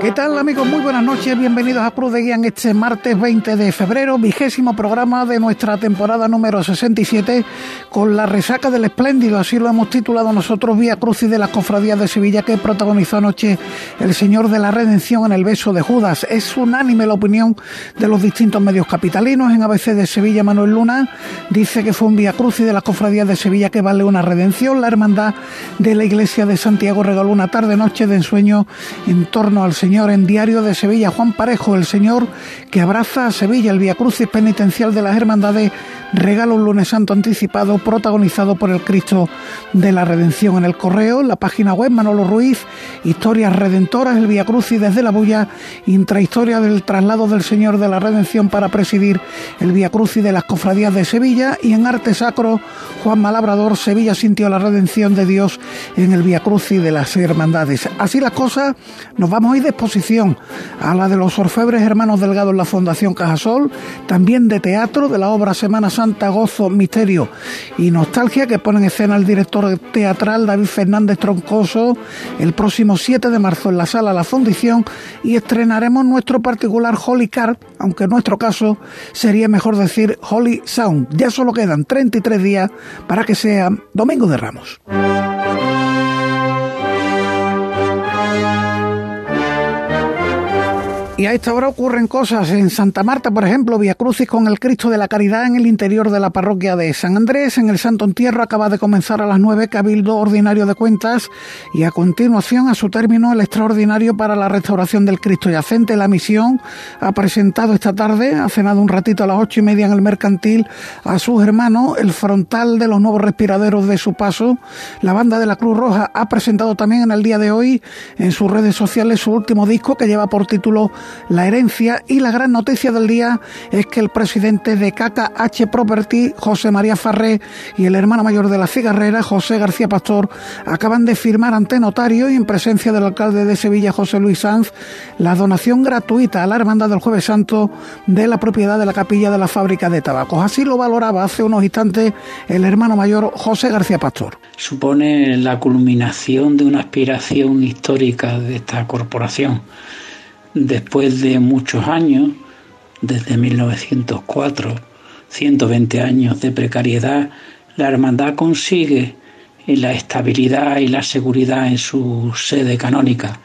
¿Qué tal amigos? Muy buenas noches, bienvenidos a Cruz de Guía este martes 20 de febrero, vigésimo programa de nuestra temporada número 67 con la resaca del espléndido, así lo hemos titulado nosotros, Vía Cruz y de las Cofradías de Sevilla que protagonizó anoche el Señor de la Redención en el beso de Judas. Es unánime la opinión de los distintos medios capitalinos. En ABC de Sevilla, Manuel Luna dice que fue un Vía Cruz y de las Cofradías de Sevilla que vale una redención. La hermandad de la Iglesia de Santiago regaló una tarde-noche de ensueño en torno al Señor En Diario de Sevilla, Juan Parejo, el Señor que abraza a Sevilla, el Via Crucis penitencial de las Hermandades Regalo un lunes santo anticipado protagonizado por el Cristo de la Redención. En el correo, la página web Manolo Ruiz, historias redentoras, el Via Crucis desde la bulla, intrahistoria del traslado del Señor de la Redención para presidir el Via Crucis de las cofradías de Sevilla. Y en arte sacro Juan Malabrador, Sevilla sintió la redención de Dios en el Via Crucis de las Hermandades. Así las cosas, nos vamos a ir exposición a la de los orfebres hermanos Delgado en la Fundación Cajasol, también de teatro de la obra Semana Santa, Gozo, Misterio y Nostalgia que pone en escena el director teatral David Fernández Troncoso el próximo 7 de marzo en la sala La Fundición y estrenaremos nuestro particular Holy Card, aunque en nuestro caso sería mejor decir Holy Sound. Ya solo quedan 33 días para que sea Domingo de Ramos. Y a esta hora ocurren cosas. En Santa Marta, por ejemplo, Via Crucis con el Cristo de la Caridad en el interior de la parroquia de San Andrés. En el Santo Entierro acaba de comenzar a las 9 Cabildo Ordinario de Cuentas y a continuación, a su término, el extraordinario para la restauración del Cristo yacente. La misión ha presentado esta tarde, ha cenado un ratito a las ocho y media en el mercantil, a sus hermanos el frontal de los nuevos respiraderos de su paso. La banda de la Cruz Roja ha presentado también en el día de hoy en sus redes sociales su último disco que lleva por título la herencia y la gran noticia del día es que el presidente de KKH Property, José María Farré, y el hermano mayor de la cigarrera, José García Pastor, acaban de firmar ante notario y en presencia del alcalde de Sevilla, José Luis Sanz, la donación gratuita a la Hermandad del Jueves Santo de la propiedad de la capilla de la fábrica de tabacos. Así lo valoraba hace unos instantes el hermano mayor José García Pastor. Supone la culminación de una aspiración histórica de esta corporación después de muchos años, desde 1904, 120 años de precariedad, la hermandad consigue la estabilidad y la seguridad en su sede canónica.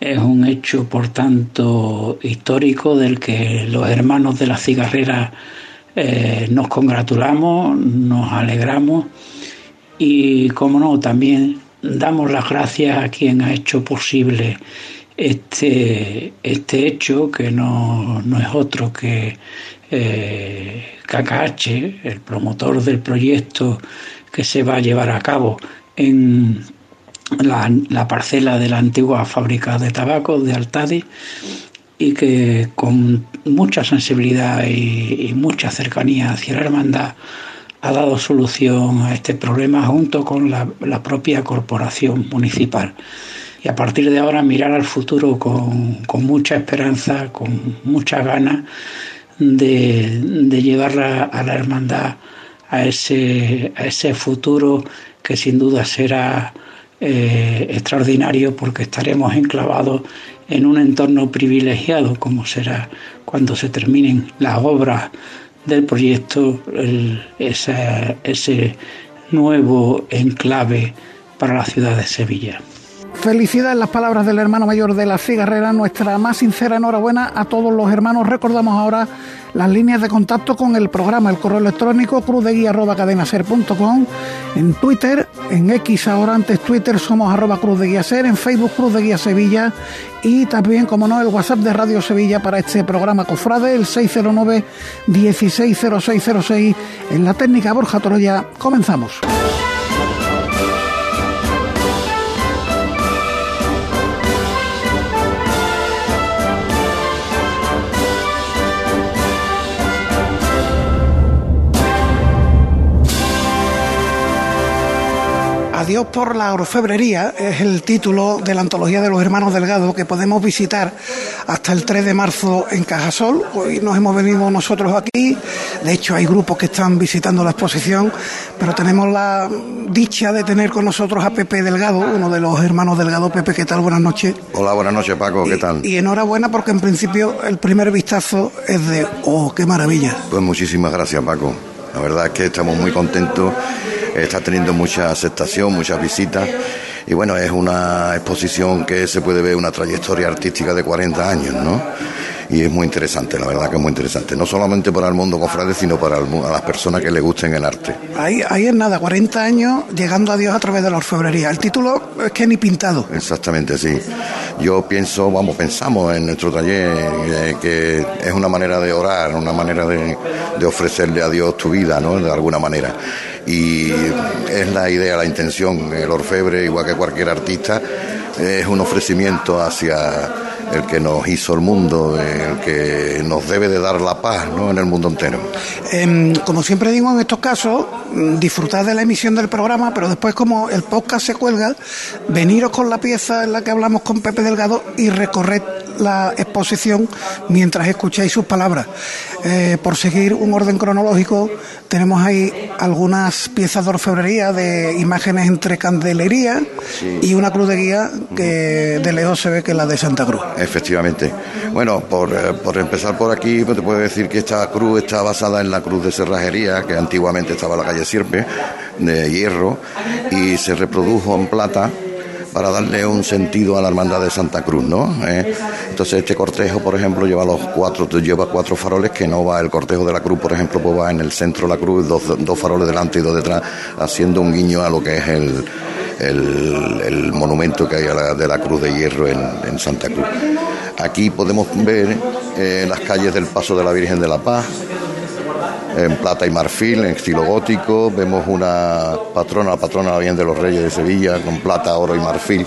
Es un hecho, por tanto, histórico del que los hermanos de la cigarrera eh, nos congratulamos, nos alegramos y, como no, también damos las gracias a quien ha hecho posible este, este hecho, que no, no es otro que eh, el promotor del proyecto que se va a llevar a cabo en la, parcela de la antigua fábrica de tabaco de Altadi y que con mucha sensibilidad y, mucha cercanía hacia la hermandad ha dado solución a este problema junto con la propia corporación municipal y a partir de ahora mirar al futuro con, mucha esperanza, con mucha ganas de, de llevar a, la hermandad a ese, a ese futuro que sin duda será eh, extraordinario porque estaremos enclavados en un entorno privilegiado como será cuando se terminen las obras del proyecto, ese nuevo enclave para la ciudad de Sevilla. Felicidad en las palabras del hermano mayor de la cigarrera, nuestra más sincera enhorabuena a todos los hermanos. Recordamos ahora las líneas de contacto con el programa, el correo electrónico cruzdeguía.cadenaser.com, en Twitter, en X ahora antes Twitter somos arroba cruz de guía ser, en Facebook Cruz de Guía Sevilla y también, como no, el WhatsApp de Radio Sevilla para este programa Cofrade, el 609 160606 en la técnica Borja Toroya. Comenzamos. Adiós por la orfebrería es el título de la antología de los hermanos Delgado que podemos visitar hasta el 3 de marzo en Cajasol. Hoy nos hemos venido nosotros aquí, de hecho hay grupos que están visitando la exposición, pero tenemos la dicha de tener con nosotros a Pepe Delgado, uno de los hermanos Delgado. Pepe, ¿qué tal? Buenas noches. Hola, buenas noches Paco, ¿qué tal? Y, enhorabuena porque en principio el primer vistazo es de, oh, qué maravilla. Pues muchísimas gracias Paco. La verdad es que estamos muy contentos está teniendo mucha aceptación, muchas visitas. Y bueno, es una exposición que se puede ver una trayectoria artística de 40 años, ¿no? Y es muy interesante, la verdad que es muy interesante. No solamente para el mundo cofrade, sino para las personas que le gusten el arte. Ahí, ahí es nada, 40 años llegando a Dios a través de la orfebrería. El título es que ni pintado. Exactamente, sí. Yo pienso, vamos, pensamos en nuestro taller eh, que es una manera de orar, una manera de, de ofrecerle a Dios tu vida, ¿no? De alguna manera y es la idea, la intención. El orfebre, igual que cualquier artista, es un ofrecimiento hacia el que nos hizo el mundo, el que nos debe de dar la paz ¿no? en el mundo entero. Em, como siempre digo en estos casos, mm, disfrutad de la emisión del programa, pero después como el podcast se cuelga, veniros con la pieza en la que hablamos con Pepe Delgado y recorred la exposición mientras escucháis sus palabras. Eh, por seguir un orden cronológico, tenemos ahí algunas piezas de orfebrería de imágenes entre candelería y una cruz de guía que de lejos se ve que es la de Santa Cruz. Efectivamente. Bueno, por, eh, por empezar por aquí, pues te puedo decir que esta cruz está basada en la cruz de cerrajería, que antiguamente estaba en la calle Sierpe, de hierro, y se reprodujo en plata para darle un sentido a la hermandad de Santa Cruz, ¿no? Eh, entonces este cortejo, por ejemplo, lleva los cuatro, lleva cuatro faroles que no va el cortejo de la cruz, por ejemplo, pues va en el centro de la cruz, dos, dos faroles delante y dos detrás, haciendo un guiño a lo que es el, el, monumento que hay de la Cruz de Hierro en, Santa Cruz. Aquí podemos ver eh, las calles del Paso de la Virgen de la Paz, en plata y marfil, en estilo gótico. Vemos una patrona, la patrona Virgen de los Reyes de Sevilla, con plata, oro y marfil.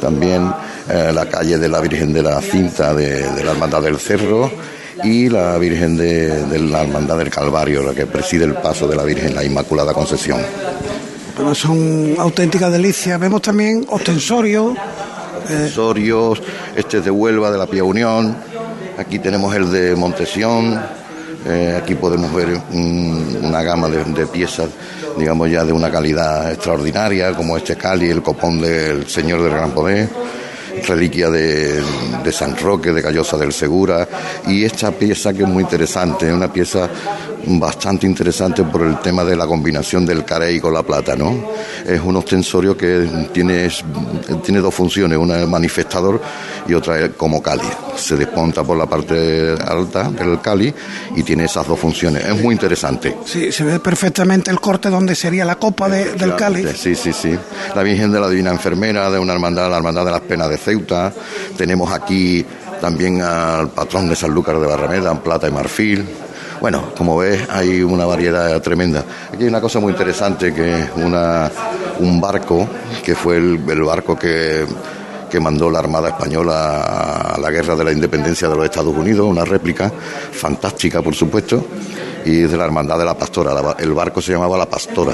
También eh, la calle de la Virgen de la Cinta de, la Hermandad del Cerro y la Virgen de, de, la Hermandad del Calvario, la que preside el paso de la Virgen, la Inmaculada Concepción. Bueno, son auténticas delicias. Vemos también ostensorios. Ostensorios, este es de Huelva, de la Pía Unión. Aquí tenemos el de Montesión eh, aquí podemos ver una gama de, piezas, digamos ya de una calidad extraordinaria, como este Cali, el copón del Señor del Gran Poder, reliquia de, San Roque, de Callosa del Segura, y esta pieza que es muy interesante, una pieza bastante interesante por el tema de la combinación del carey con la plata, ¿no? Es un ostensorio que tiene, tiene dos funciones, una es manifestador y otra es como cali. Se desponta por la parte alta del cali y tiene esas dos funciones. Es muy interesante. Sí, se ve perfectamente el corte donde sería la copa del cali. Sí, sí, sí. La Virgen de la Divina Enfermera, de una hermandad, la Hermandad de las Penas de Ceuta. Tenemos aquí también al patrón de San Lucas de Barrameda, en plata y marfil. Bueno, como ves, hay una variedad tremenda. Aquí hay una cosa muy interesante que es una, un barco, que fue el, barco que, que mandó la Armada Española a la guerra de la independencia de los Estados Unidos, una réplica fantástica, por supuesto, y de la Hermandad de la Pastora. El barco se llamaba La Pastora.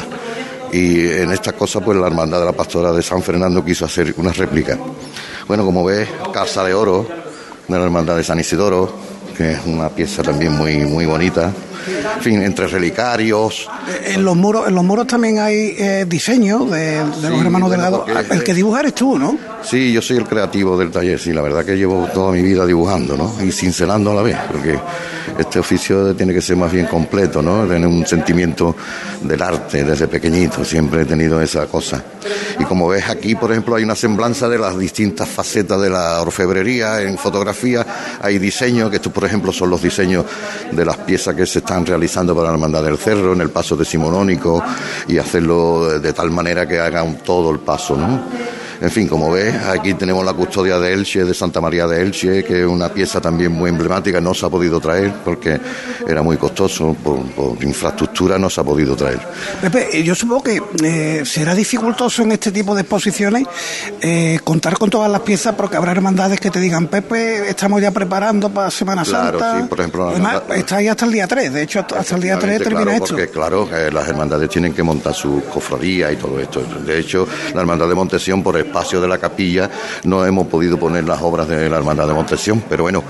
Y en esta cosa, pues la Hermandad de la Pastora de San Fernando quiso hacer una réplica. Bueno, como ves, Casa de Oro de la Hermandad de San Isidoro, que es una pieza también muy, muy bonita. En fin, entre relicarios. En los muros, en los muros también hay eh, diseños de, los hermanos Delgado. El que dibujar es tú, ¿no? Sí, yo soy el creativo del taller, sí, la verdad que llevo toda mi vida dibujando, ¿no? Y cincelando a la vez, porque este oficio tiene que ser más bien completo, ¿no? Tener un sentimiento del arte desde pequeñito, siempre he tenido esa cosa. Y como ves aquí, por ejemplo, hay una semblanza de las distintas facetas de la orfebrería, en fotografía hay diseños, que estos, por ejemplo, son los diseños de las piezas que se están realizando para la Hermandad del Cerro, en el paso decimonónico, y hacerlo de tal manera que hagan todo el paso, ¿no? En fin, como ves, aquí tenemos la custodia de Elche, de Santa María de Elche, que es una pieza también muy emblemática, no se ha podido traer porque era muy costoso, por, infraestructura no se ha podido traer. Pepe, yo supongo que eh, será dificultoso en este tipo de exposiciones eh, contar con todas las piezas porque habrá hermandades que te digan, Pepe, estamos ya preparando para Semana claro, Santa. Sí, por ejemplo, Además, está ahí hasta el día 3, de hecho, hasta el día 3 termina claro, esto. Porque, claro, las hermandades tienen que montar su cofradía y todo esto. De hecho, la hermandad de Montesión, por espacio de la capilla, no hemos podido poner las obras de la hermandad de Montesión, pero bueno,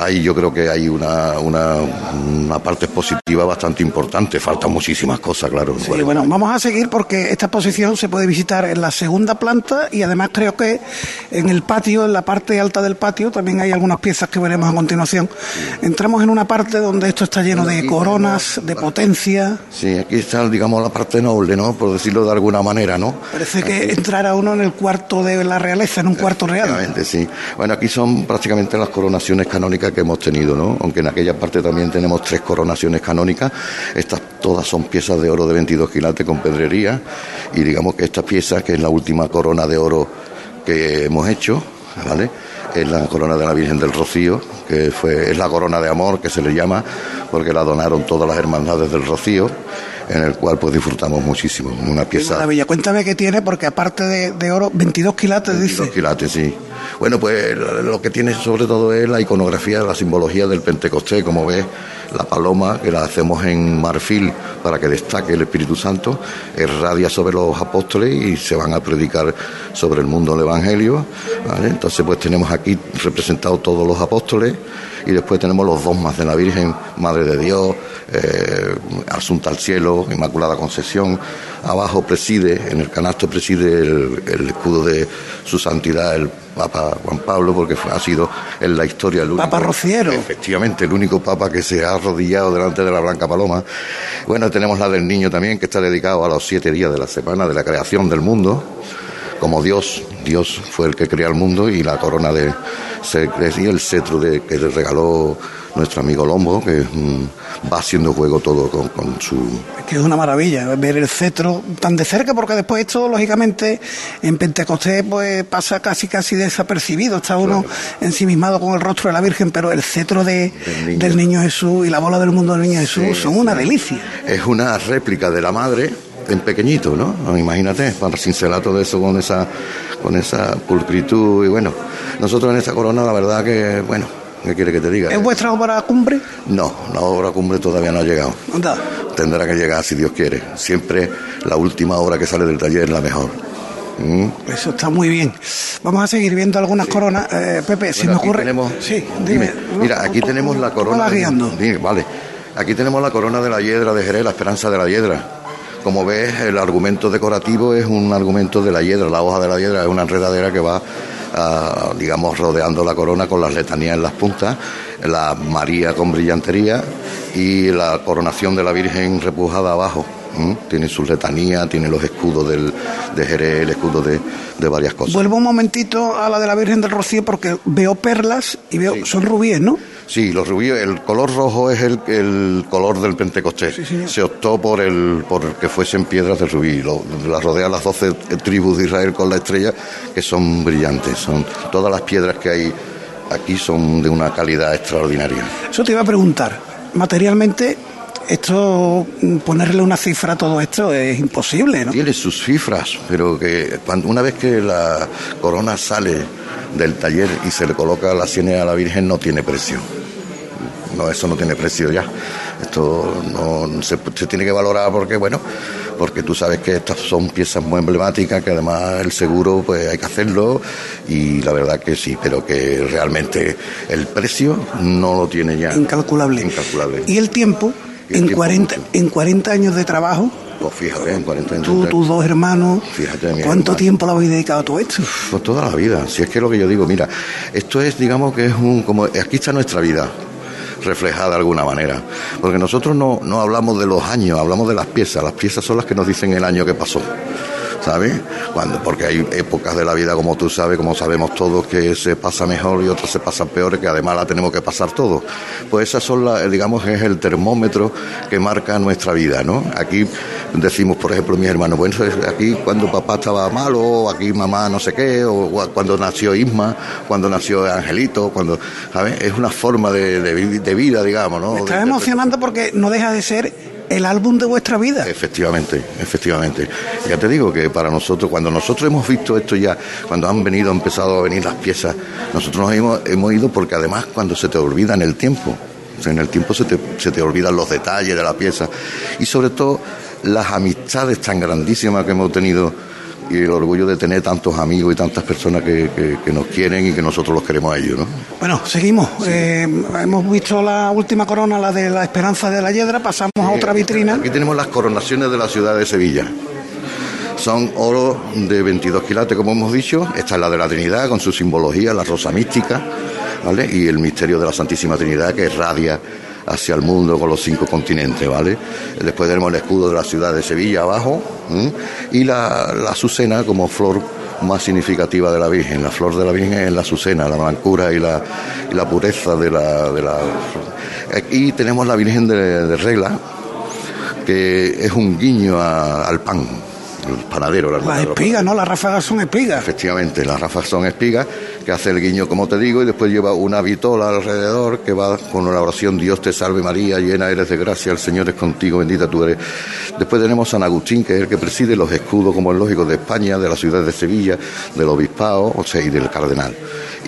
ahí yo creo que hay una, una, una parte expositiva bastante importante. Faltan muchísimas cosas, claro. Sí, bueno. vamos a seguir porque esta exposición se puede visitar en la segunda planta y además creo que en el patio, en la parte alta del patio, también hay algunas piezas que veremos a continuación. Entramos en una parte donde esto está lleno de coronas, de potencia. Sí, aquí está, digamos, la parte noble, ¿no? Por decirlo de alguna manera, ¿no? Parece que entrara uno en el cuarto de la realeza, en un cuarto real. sí. Bueno, aquí son prácticamente las coronaciones canónicas que hemos tenido, ¿no? Aunque en aquella parte también tenemos tres coronaciones canónicas, estas todas son piezas de oro de 22 quilates con pedrería y digamos que esta pieza, que es la última corona de oro que hemos hecho, ¿vale? Es la corona de la Virgen del Rocío, que fue, es la corona de amor que se le llama, porque la donaron todas las hermandades del Rocío en el cual pues disfrutamos muchísimo. Una pieza. Maravilla. Cuéntame qué tiene, porque aparte de, oro, 22 quilates, 22 quilates, sí. Bueno, pues lo que tiene sobre todo es la iconografía, la simbología del Pentecostés, como ves, la paloma, que la hacemos en marfil para que destaque el Espíritu Santo, irradia sobre los apóstoles y se van a predicar sobre el mundo del Evangelio. Entonces, pues tenemos aquí representados todos los apóstoles y después tenemos los dogmas de la Virgen, Madre de Dios, eh, Asunta al Cielo, Inmaculada Concesión. Abajo preside, en el canasto preside el, escudo de su santidad, el Papa Juan Pablo, porque ha sido en la historia el único. Papa Rociero. Efectivamente, el único Papa que se ha arrodillado delante de la Blanca Paloma. Bueno, tenemos la del niño también, que está dedicado a los siete días de la semana de la creación del mundo como Dios. Dios fue el que creó el mundo y la corona de y el cetro de, que le regaló nuestro amigo Lombo, que va haciendo juego todo con, su... que es una maravilla ver el cetro tan de cerca, porque después esto, lógicamente, en Pentecostés pues pasa casi casi desapercibido, está uno ensimismado con el rostro de la Virgen, pero el cetro de, del, niño. Jesús y la bola del mundo del niño Jesús son una delicia. Es una réplica de la madre en pequeñito, ¿no? Imagínate, para cincelar todo eso con esa, con esa pulcritud y bueno, nosotros en esta corona la verdad que, bueno, ¿qué quiere que te diga? ¿Es vuestra obra cumbre? No, la obra cumbre todavía no ha llegado. ¿Dónde? Tendrá que llegar si Dios quiere. Siempre la última obra que sale del taller es la mejor. ¿Mm? Eso está muy bien. Vamos a seguir viendo algunas coronas. Eh, Pepe, si me ocurre. Tenemos, sí, dime. Mira, aquí tenemos la corona. guiando. vale. Aquí tenemos la corona de la hiedra de Jerez, la esperanza de la hiedra. Como ves, el argumento decorativo es un argumento de la hiedra, la hoja de la hiedra es una enredadera que va, ah, digamos, rodeando la corona con las letanías en las puntas, la María con brillantería y la coronación de la Virgen repujada abajo. Tiene sus letanías, tiene los escudos del, de Jerez, el escudo de, varias cosas. Vuelvo un momentito a la de la Virgen del Rocío porque veo perlas y veo, son rubíes, ¿no? Sí, los rubíes, el color rojo es el, el color del Pentecostés. Se optó por el por que fuesen piedras de rubí. Lo, las rodean las doce tribus de Israel con la estrella, que son brillantes. Son todas las piedras que hay aquí son de una calidad extraordinaria. Eso te iba a preguntar. Materialmente, esto ponerle una cifra a todo esto es imposible, ¿no? Tiene sus cifras, pero que cuando, una vez que la corona sale del taller y se le coloca la ciene a la Virgen no tiene precio no, eso no tiene precio ya. Esto no se, tiene que valorar porque, bueno, porque tú sabes que estas son piezas muy emblemáticas, que además el seguro pues hay que hacerlo y la verdad que sí, pero que realmente el precio no lo tiene ya. Incalculable. Incalculable. ¿Y el tiempo? En, 40, en 40 años de trabajo, pues fíjate, en 40 años. Tú, tus dos hermanos. Fíjate, ¿Cuánto tiempo le habéis dedicado a todo esto? Pues toda la vida. Si es que lo que yo digo, mira, esto es, digamos que es un. como Aquí está nuestra vida reflejada de alguna manera. Porque nosotros no, no hablamos de los años, hablamos de las piezas. Las piezas son las que nos dicen el año que pasó. ¿Sabes? Cuando, porque hay épocas de la vida, como tú sabes, como sabemos todos, que se pasa mejor y otras se pasan peores, que además la tenemos que pasar todos. Pues esas son las, digamos, es el termómetro que marca nuestra vida, ¿no? Aquí decimos, por ejemplo, mis hermanos, bueno, aquí cuando papá estaba malo, aquí mamá no sé qué, o cuando nació Isma, cuando nació Angelito, cuando, ¿sabes? Es una forma de, de, vida, digamos, ¿no? está emocionante porque no deja de ser el álbum de vuestra vida. Efectivamente, efectivamente. Ya te digo que para nosotros, cuando nosotros hemos visto esto ya, cuando han venido, han empezado a venir las piezas, nosotros nos hemos, hemos ido porque además cuando se te olvida en el tiempo, en el tiempo se te, se te olvidan los detalles de la pieza y sobre todo las amistades tan grandísimas que hemos tenido y el orgullo de tener tantos amigos y tantas personas que, nos quieren y que nosotros los queremos a ellos. ¿no? Bueno, seguimos. Eh, hemos visto la última corona, la de la Esperanza de la Yedra, pasamos a otra vitrina. Aquí tenemos las coronaciones de la ciudad de Sevilla. Son oro de 22 quilates, como hemos dicho. Esta es la de la Trinidad, con su simbología, la rosa mística, ¿vale? Y el misterio de la Santísima Trinidad, que radia hacia el mundo con los cinco continentes, ¿vale? Después tenemos el escudo de la ciudad de Sevilla abajo y la, la azucena como flor más significativa de la Virgen. La flor de la Virgen es la azucena, la blancura y la, y la pureza de la, de la... Aquí tenemos la Virgen de, Regla, que es un guiño al pan panadero. Las espigas, ¿no? Las ráfagas son espigas. Efectivamente, las ráfagas son espigas, que hace el guiño, como te digo, y después lleva una vitola alrededor que va con una oración, Dios te salve María, llena eres de gracia, el Señor es contigo, bendita tú eres. Después tenemos San Agustín, que es el que preside los escudos, como es lógico, de España, de la ciudad de Sevilla, del obispado, o sea, y del cardenal.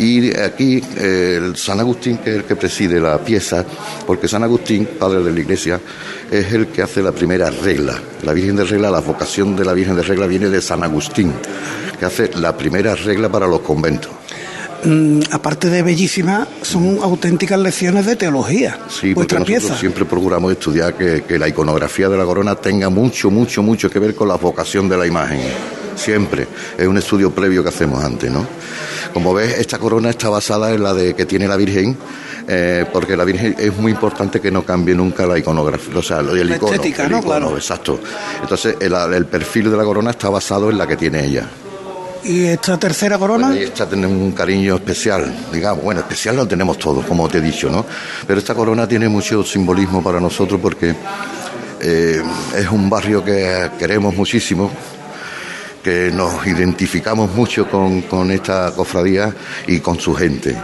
Y aquí el San Agustín, que es el que preside la pieza, porque San Agustín, padre de la iglesia, es el que hace la primera regla. La Virgen de Regla, la vocación de la Virgen de Regla viene de San Agustín, que hace la primera regla para los conventos. Mm, aparte de bellísima, son auténticas lecciones de teología. Sí, porque nosotros siempre procuramos estudiar que, que la iconografía de la corona tenga mucho, mucho, mucho que ver con la vocación de la imagen siempre. Es un estudio previo que hacemos antes, ¿no? Como ves, esta corona está basada en la de que tiene la Virgen, eh, porque la Virgen es muy importante que no cambie nunca la iconografía, o sea, el la icono. Estética, ¿no? claro. Exacto. Entonces, el, perfil de la corona está basado en la que tiene ella. ¿Y esta tercera corona? Bueno, esta tiene un cariño especial, digamos. Bueno, especial lo tenemos todos, como te he dicho, ¿no? Pero esta corona tiene mucho simbolismo para nosotros porque eh, es un barrio que queremos muchísimo, que nos identificamos mucho con, esta cofradía y con su gente.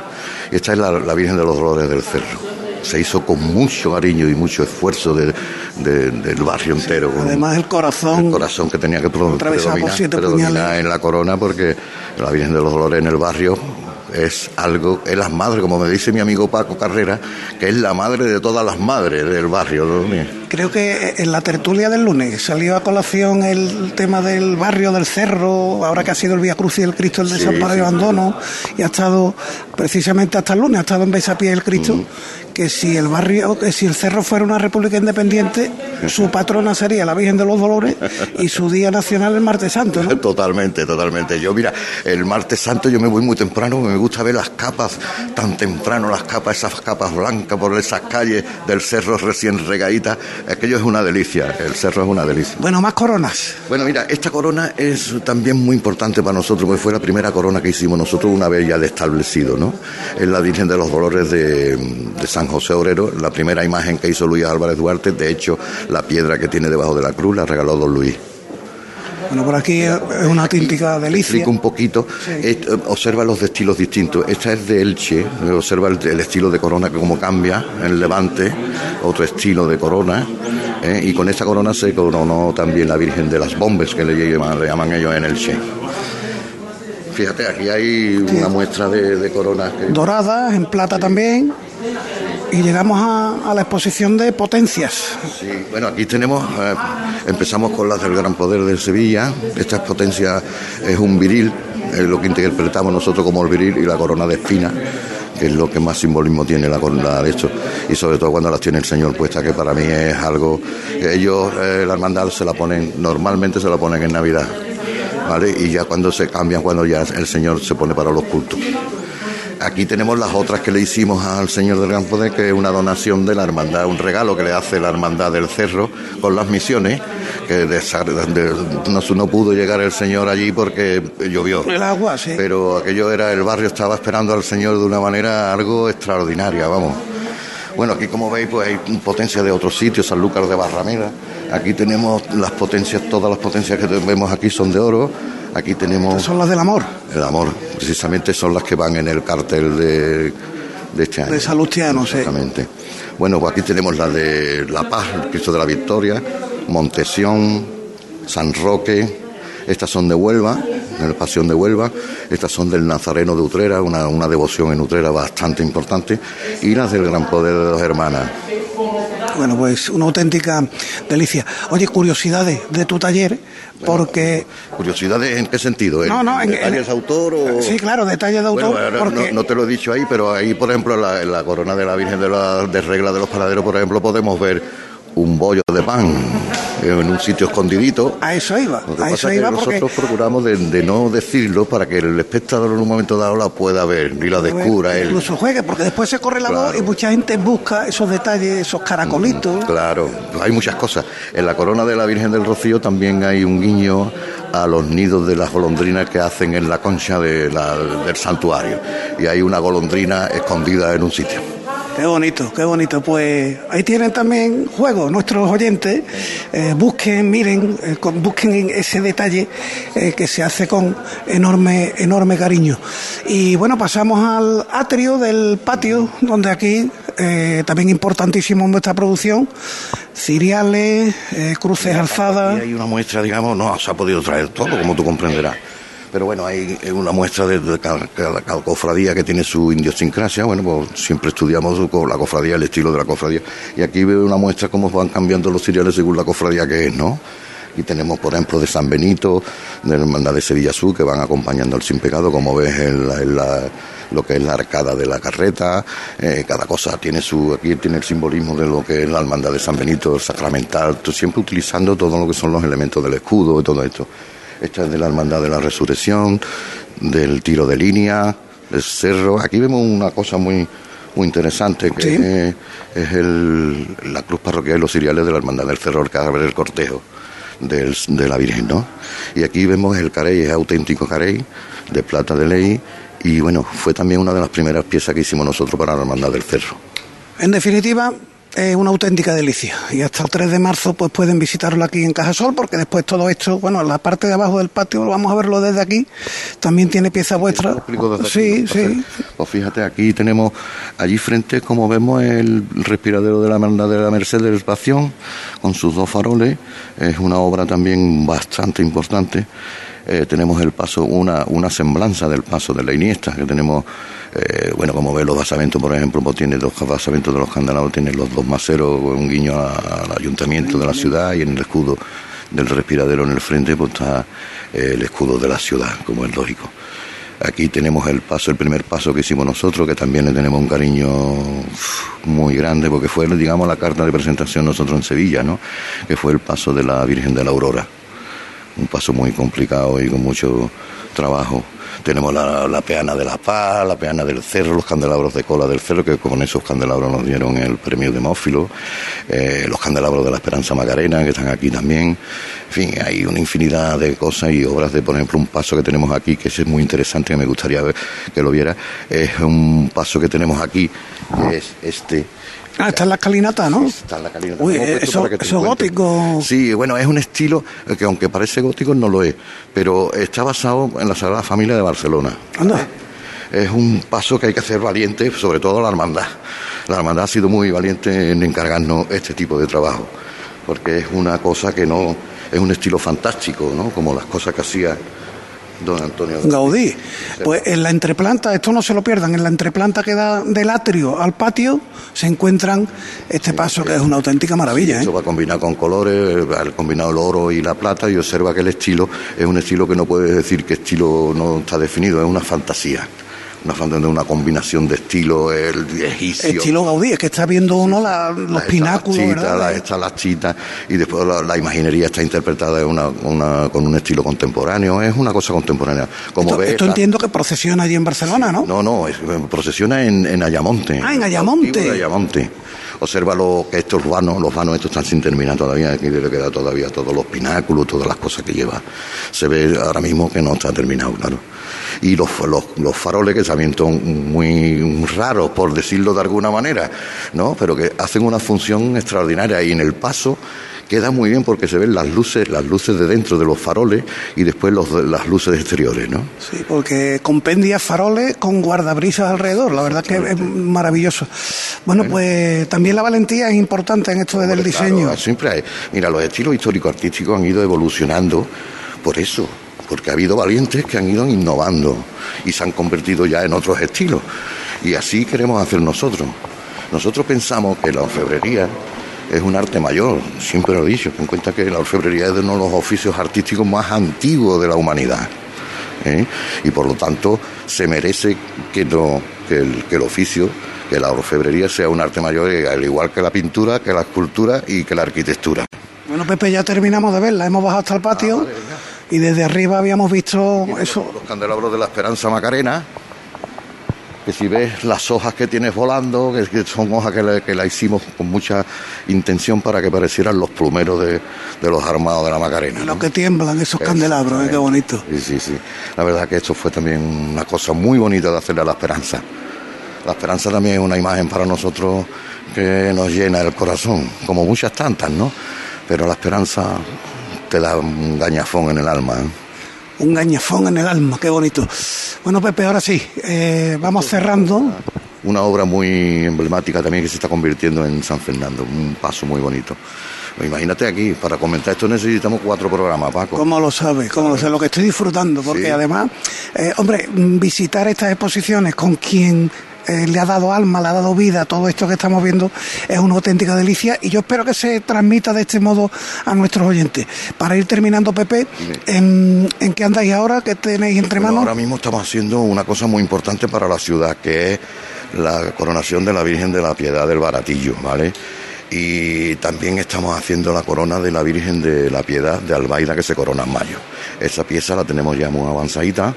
Esta es la, Virgen de los Dolores del Cerro se hizo con mucho cariño y mucho esfuerzo del barrio entero. además el corazón. El corazón que tenía que predominar, en la corona porque la Virgen de los Dolores en el barrio es algo, es la madre, como me dice mi amigo Paco Carrera, que es la madre de todas las madres del barrio. Creo que en la tertulia del lunes salió a colación el tema del barrio del cerro, ahora que ha sido el Vía Cruz y el Cristo el desamparo y abandono, y ha estado precisamente hasta el lunes, ha estado en Besapié el Cristo, mm que si el barrio, que si el cerro fuera una república independiente, su patrona sería la Virgen de los Dolores y su día nacional el martes santo, ¿no? Totalmente, totalmente. Yo, mira, el martes santo yo me voy muy temprano, me gusta ver las capas tan temprano, las capas, esas capas blancas por esas calles del cerro recién regaditas. Aquello es una delicia, el cerro es una delicia. Bueno, más coronas. Bueno, mira, esta corona es también muy importante para nosotros, porque fue la primera corona que hicimos nosotros una vez ya de establecido, ¿no? Es la Virgen de los Dolores de, de San José Obrero, la primera imagen que hizo Luis Álvarez Duarte, de hecho, la piedra que tiene debajo de la cruz la regaló don Luis. Bueno, por aquí es una auténtica delicia. Explico un poquito. Eh, observa los estilos distintos. Esta es de Elche. Observa el, estilo de corona que como cambia en Levante. Otro estilo de corona. Eh, y con esta corona se coronó también la Virgen de las Bombes, que le llaman, le llaman ellos en Elche. Fíjate, aquí hay una muestra de, coronas. Doradas, en plata también y llegamos a, la exposición de potencias. Sí, bueno, aquí tenemos, eh, empezamos con las del Gran Poder de Sevilla. Esta potencia es un viril, es lo que interpretamos nosotros como el viril y la corona de espina que es lo que más simbolismo tiene la corona de esto y sobre todo cuando las tiene el Señor puesta que para mí es algo ellos eh, la hermandad se la ponen normalmente se la ponen en Navidad ¿vale? y ya cuando se cambian cuando ya el Señor se pone para los cultos Aquí tenemos las otras que le hicimos al señor del Gran Poder, que es una donación de la hermandad, un regalo que le hace la hermandad del Cerro con las misiones, que no, no, pudo llegar el señor allí porque llovió. El agua, sí. Pero aquello era, el barrio estaba esperando al señor de una manera algo extraordinaria, vamos. Bueno, aquí como veis, pues hay potencia de otros sitios, San Lucas de Barrameda. Aquí tenemos las potencias, todas las potencias que vemos aquí son de oro. Aquí tenemos. son las del amor. El amor, precisamente son las que van en el cartel de, de este año. De Salustiano, sí. Exactamente. Bueno, pues aquí tenemos la de La Paz, el Cristo de la Victoria, Montesión, San Roque. Estas son de Huelva, en la Pasión de Huelva. Estas son del Nazareno de Utrera, una, una devoción en Utrera bastante importante. Y las del Gran Poder de dos Hermanas. Bueno, pues una auténtica delicia. Oye, curiosidades de tu taller, porque... ¿Curiosidades en qué sentido? no, no, en, ¿Detalles de autor o...? Sí, claro, detalles de autor. porque... no, te lo he dicho ahí, pero ahí, por ejemplo, en la, corona de la Virgen de, la, de Regla de los Panaderos, por ejemplo, podemos ver un bollo de pan en un sitio escondidito. A eso iba, a eso iba Nosotros procuramos de, no decirlo para que el espectador en un momento dado la pueda ver y la descubra él. Incluso juegue, porque después se corre la voz y mucha gente busca esos detalles, esos caracolitos. Mm, claro, hay muchas cosas. En la corona de la Virgen del Rocío también hay un guiño a los nidos de las golondrinas que hacen en la concha del santuario. Y hay una golondrina escondida en un sitio. Qué bonito, qué bonito. Pues ahí tienen también juegos nuestros oyentes. Eh, busquen, miren, eh, busquen ese detalle eh, que se hace con enorme, enorme cariño. Y bueno, pasamos al atrio del patio, donde aquí, también importantísimo en nuestra producción, ciriales, cruces alzadas. hay una muestra, digamos, no se ha podido traer todo, como tú comprenderás pero bueno, hay una muestra de, cada, cofradía que tiene su idiosincrasia. Bueno, pues siempre estudiamos la cofradía, el estilo de la cofradía. Y aquí veo una muestra cómo van cambiando los cereales según la cofradía que es, ¿no? Y tenemos, por ejemplo, de San Benito, de la Hermandad de Sevilla Sur, que van acompañando al Sin Pecado, como ves en, lo que es la arcada de la carreta. Eh, cada cosa tiene su, aquí tiene el simbolismo de lo que es la Hermandad de San Benito, el sacramental, siempre utilizando todo lo que son los elementos del escudo y todo esto. Esta es de la Hermandad de la Resurrección, del tiro de línea, del cerro. Aquí vemos una cosa muy, muy interesante que es, el, la cruz parroquial de los ciriales de la Hermandad del Cerro, el cadáver del cortejo del, de la Virgen, ¿no? Y aquí vemos el carey, es auténtico carey, de plata de ley, y bueno, fue también una de las primeras piezas que hicimos nosotros para la Hermandad del Cerro. En definitiva, es una auténtica delicia. Y hasta el 3 de marzo pues pueden visitarlo aquí en Cajasol, porque después todo esto, bueno, la parte de abajo del patio, vamos a verlo desde aquí, también tiene pieza vuestra. Sí, sí. Pues fíjate, aquí tenemos, allí frente, como vemos, el respiradero de la Hermandad de la Merced del Espación, con sus dos faroles. Es una obra también bastante importante. Eh, tenemos el paso, una, una semblanza del paso de la Iniesta, que tenemos eh, bueno, como ve los basamentos, por ejemplo, pues tiene dos basamentos de los candelabros, tiene los dos maceros, un guiño al ayuntamiento de la ciudad y en el escudo del respiradero en el frente pues está eh, el escudo de la ciudad, como es lógico. Aquí tenemos el paso, el primer paso que hicimos nosotros, que también le tenemos un cariño muy grande, porque fue, digamos, la carta de presentación nosotros en Sevilla, ¿no? Que fue el paso de la Virgen de la Aurora. Un paso muy complicado y con mucho trabajo tenemos la, peana de la paz, la peana del cerro, los candelabros de cola del cerro, que con esos candelabros nos dieron el premio de Mófilo, eh, los candelabros de la Esperanza Macarena, que están aquí también. En fin, hay una infinidad de cosas y obras de, por ejemplo, un paso que tenemos aquí, que es muy interesante, que me gustaría ver, que lo viera. Es un paso que tenemos aquí, que es este Ah, está en la escalinata, ¿no? está en la escalinata. Uy, eso, eso gótico. Sí, bueno, es un estilo que aunque parece gótico no lo es, pero está basado en la Sagrada Familia de Barcelona. Anda. Es un paso que hay que hacer valiente, sobre todo la hermandad. La hermandad ha sido muy valiente en encargarnos este tipo de trabajo, porque es una cosa que no, es un estilo fantástico, ¿no? Como las cosas que hacía don Antonio Gaudí. Pues en la entreplanta, esto no se lo pierdan, en la entreplanta que da del atrio al patio se encuentran este paso que es una auténtica maravilla. Eso ¿eh? va combinado con colores, al combinado el oro y la plata y observa que el estilo es un estilo que no puedes decir que estilo no está definido, es una fantasía una, una combinación de estilo el egipcio. Estilo Gaudí, es que está viendo uno los pináculos, las chitas, y después la, imaginería está interpretada una, con un estilo contemporáneo, es una cosa contemporánea. Como esto, entiendo que procesiona allí en Barcelona, ¿no? No, no, procesiona en, Ayamonte. Ah, en Ayamonte. Ayamonte. Observa lo que estos vanos, los vanos estos están sin terminar todavía, aquí le queda todavía todos los pináculos, todas las cosas que lleva. Se ve ahora mismo que no está terminado, claro. Y los, los, faroles que también son muy raros, por decirlo de alguna manera, ¿no? Pero que hacen una función extraordinaria y en el paso queda muy bien porque se ven las luces, las luces de dentro de los faroles y después los, las luces exteriores, ¿no? Sí, porque compendia faroles con guardabrisas alrededor, la verdad que es maravilloso. Bueno, pues también la valentía es importante en esto del diseño. siempre hay. Mira, los estilos histórico-artísticos han ido evolucionando por eso, porque ha habido valientes que han ido innovando y se han convertido ya en otros estilos. Y así queremos hacer nosotros. Nosotros pensamos que la orfebrería es un arte mayor, siempre lo he dicho, ten en cuenta que la orfebrería es uno de los oficios artísticos más antiguos de la humanidad. ¿eh? Y por lo tanto se merece que, no, que, el, que el oficio, que la orfebrería sea un arte mayor, eh, al igual que la pintura, que la escultura y que la arquitectura. Bueno, Pepe, ya terminamos de verla, hemos bajado hasta el patio ah, y desde arriba habíamos visto eso. Los candelabros de la Esperanza Macarena que si ves las hojas que tienes volando, que, son hojas que, la hicimos con mucha intención para que parecieran los plumeros de, los armados de la Macarena. Lo que tiemblan esos candelabros, ¿eh? qué bonito. Sí, sí, sí. La verdad que esto fue también una cosa muy bonita de hacerle a la esperanza. La esperanza también es una imagen para nosotros que nos llena el corazón, como muchas tantas, ¿no? Pero la esperanza te da un gañafón en el alma. ¿eh? Un gañafón en el alma, qué bonito. Bueno, Pepe, ahora sí, eh, vamos cerrando. Una obra muy emblemática también que se está convirtiendo en San Fernando, un paso muy bonito. Imagínate aquí, para comentar esto necesitamos cuatro programas, Paco. ¿Cómo lo sabes? ¿Cómo lo sé? Lo que estoy disfrutando, porque además, eh, hombre, visitar estas exposiciones con quien eh, le ha dado alma, le ha dado vida a todo esto que estamos viendo, es una auténtica delicia y yo espero que se transmita de este modo a nuestros oyentes. Para ir terminando, Pepe, ¿en, qué andáis ahora? ¿Qué tenéis entre manos? Ahora mismo estamos haciendo una cosa muy importante para la ciudad, que es la coronación de la Virgen de la Piedad del Baratillo, ¿vale? Y también estamos haciendo la corona de la Virgen de la Piedad de Albaida que se corona en mayo. Esa pieza la tenemos ya muy avanzadita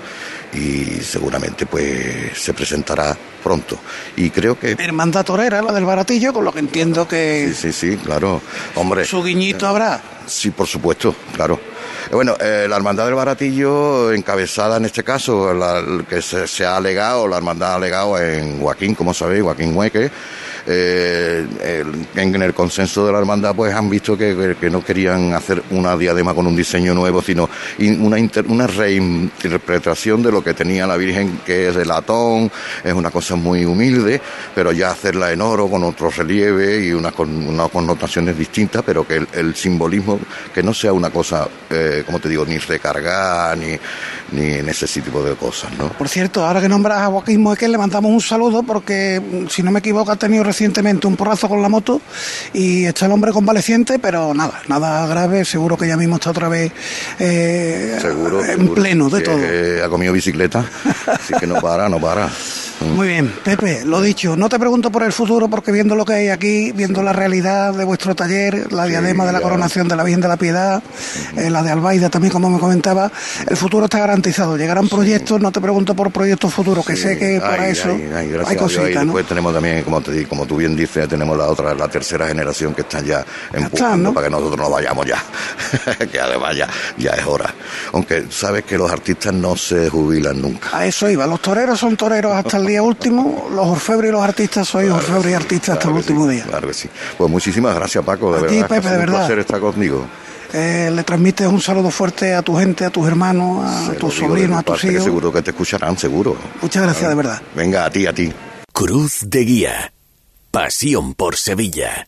y seguramente pues se presentará pronto. Y creo que... Hermandad Torera, la del Baratillo, con lo que entiendo que... Sí, sí, sí, claro. Hombre... ¿Su guiñito habrá? Sí, por supuesto, claro. Eh, bueno, eh, la Hermandad del Baratillo, encabezada en este caso, la, que se, se, ha alegado, la Hermandad ha alegado en Joaquín, como sabéis, Joaquín Hueque, eh, en el consenso de la hermandad pues han visto que, no querían hacer una diadema con un diseño nuevo, sino una, una reinterpretación de lo que tenía la Virgen, que es de latón, es una cosa muy humilde, pero ya hacerla en oro con otro relieve y unas, con, unas connotaciones distintas, pero que el, simbolismo, que no sea una cosa, eh, como te digo, ni recargada, ni, ni en ese tipo de cosas, ¿no? Por cierto, ahora que nombras a Joaquín que le mandamos un saludo porque, si no me equivoco, ha tenido recientemente un porrazo con la moto y está el hombre convaleciente, pero nada, nada grave, seguro que ya mismo está otra vez eh, en pleno de todo. ha comido bicicleta, así que no para, no para. Muy bien, Pepe, lo dicho, no te pregunto por el futuro porque viendo lo que hay aquí, viendo la realidad de vuestro taller, la diadema de la coronación de la Virgen de la Piedad, eh, la de Albaida también, como me comentaba, el futuro está garantizado. Llegarán proyectos, no te pregunto por proyectos futuros, que sé que para eso hay, cositas. Y después tenemos también, como, te, como tú bien dices, tenemos la otra, la tercera generación que están ya empujando para que nosotros no vayamos ya, que además ya, ya es hora. Aunque sabes que los artistas no se jubilan nunca. A eso iba, los toreros son toreros hasta el día último, los orfebres y los artistas sois orfebres y artistas hasta el último día. Claro que sí. Pues muchísimas gracias, Paco, de a verdad. Ti, Pepe, de verdad. Un placer estar conmigo. Eh, le transmites un saludo fuerte a tu gente, a tus hermanos, a tus sobrinos, a tus hijos. Seguro que te escucharán, seguro. Muchas gracias, de verdad. Venga, a ti, a ti. Cruz de Guía. Pasión por Sevilla.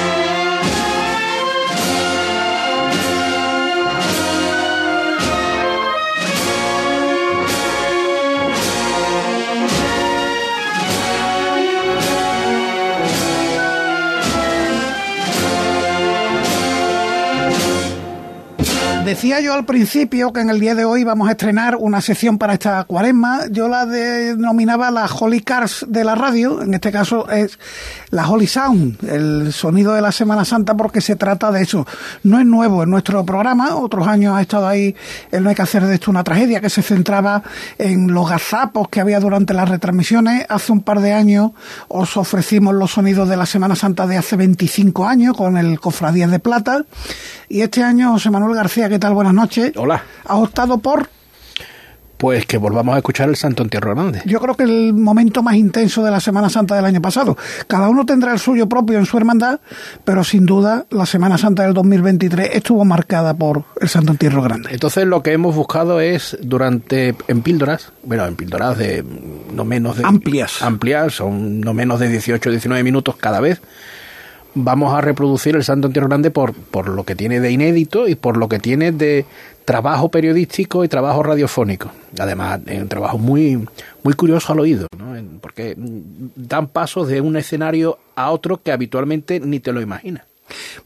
Decía yo al principio que en el día de hoy vamos a estrenar una sección para esta cuaresma. Yo la denominaba la Holy Cars de la radio. En este caso es la Holy Sound, el sonido de la Semana Santa, porque se trata de eso. No es nuevo en nuestro programa. Otros años ha estado ahí el No hay que hacer de esto una tragedia, que se centraba en los gazapos que había durante las retransmisiones. Hace un par de años os ofrecimos los sonidos de la Semana Santa de hace 25 años con el Cofradías de Plata. Y este año, José Manuel García, ¿qué tal? Buenas noches. Hola. ¿Has optado por? Pues que volvamos a escuchar el Santo Entierro Grande. Yo creo que el momento más intenso de la Semana Santa del año pasado. Cada uno tendrá el suyo propio en su hermandad, pero sin duda la Semana Santa del 2023 estuvo marcada por el Santo Entierro Grande. Entonces lo que hemos buscado es durante en píldoras, bueno, en píldoras de no menos de amplias, amplias, son no menos de 18 19 minutos cada vez vamos a reproducir el Santo Entierro Grande por, por lo que tiene de inédito y por lo que tiene de trabajo periodístico y trabajo radiofónico. Además, es un trabajo muy, muy curioso al oído, ¿no? porque dan pasos de un escenario a otro que habitualmente ni te lo imaginas.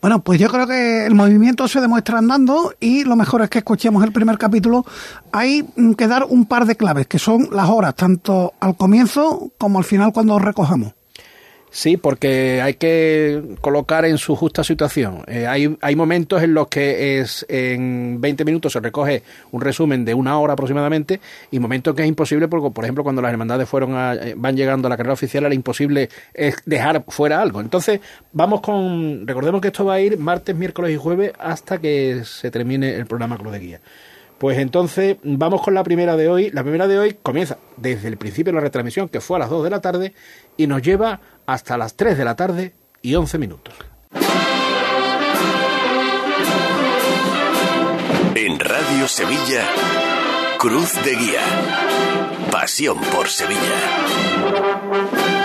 Bueno, pues yo creo que el movimiento se demuestra andando y lo mejor es que escuchemos el primer capítulo. Hay que dar un par de claves, que son las horas, tanto al comienzo como al final cuando recojamos. Sí, porque hay que colocar en su justa situación. Eh, hay, hay momentos en los que es en 20 minutos se recoge un resumen de una hora aproximadamente y momentos que es imposible porque, por ejemplo, cuando las hermandades fueron eh, van llegando a la carrera oficial era imposible es dejar fuera algo. Entonces, vamos con... Recordemos que esto va a ir martes, miércoles y jueves hasta que se termine el programa Cruz de Guía. Pues entonces vamos con la primera de hoy. La primera de hoy comienza desde el principio de la retransmisión, que fue a las 2 de la tarde, y nos lleva hasta las 3 de la tarde y 11 minutos. En Radio Sevilla, Cruz de Guía. Pasión por Sevilla.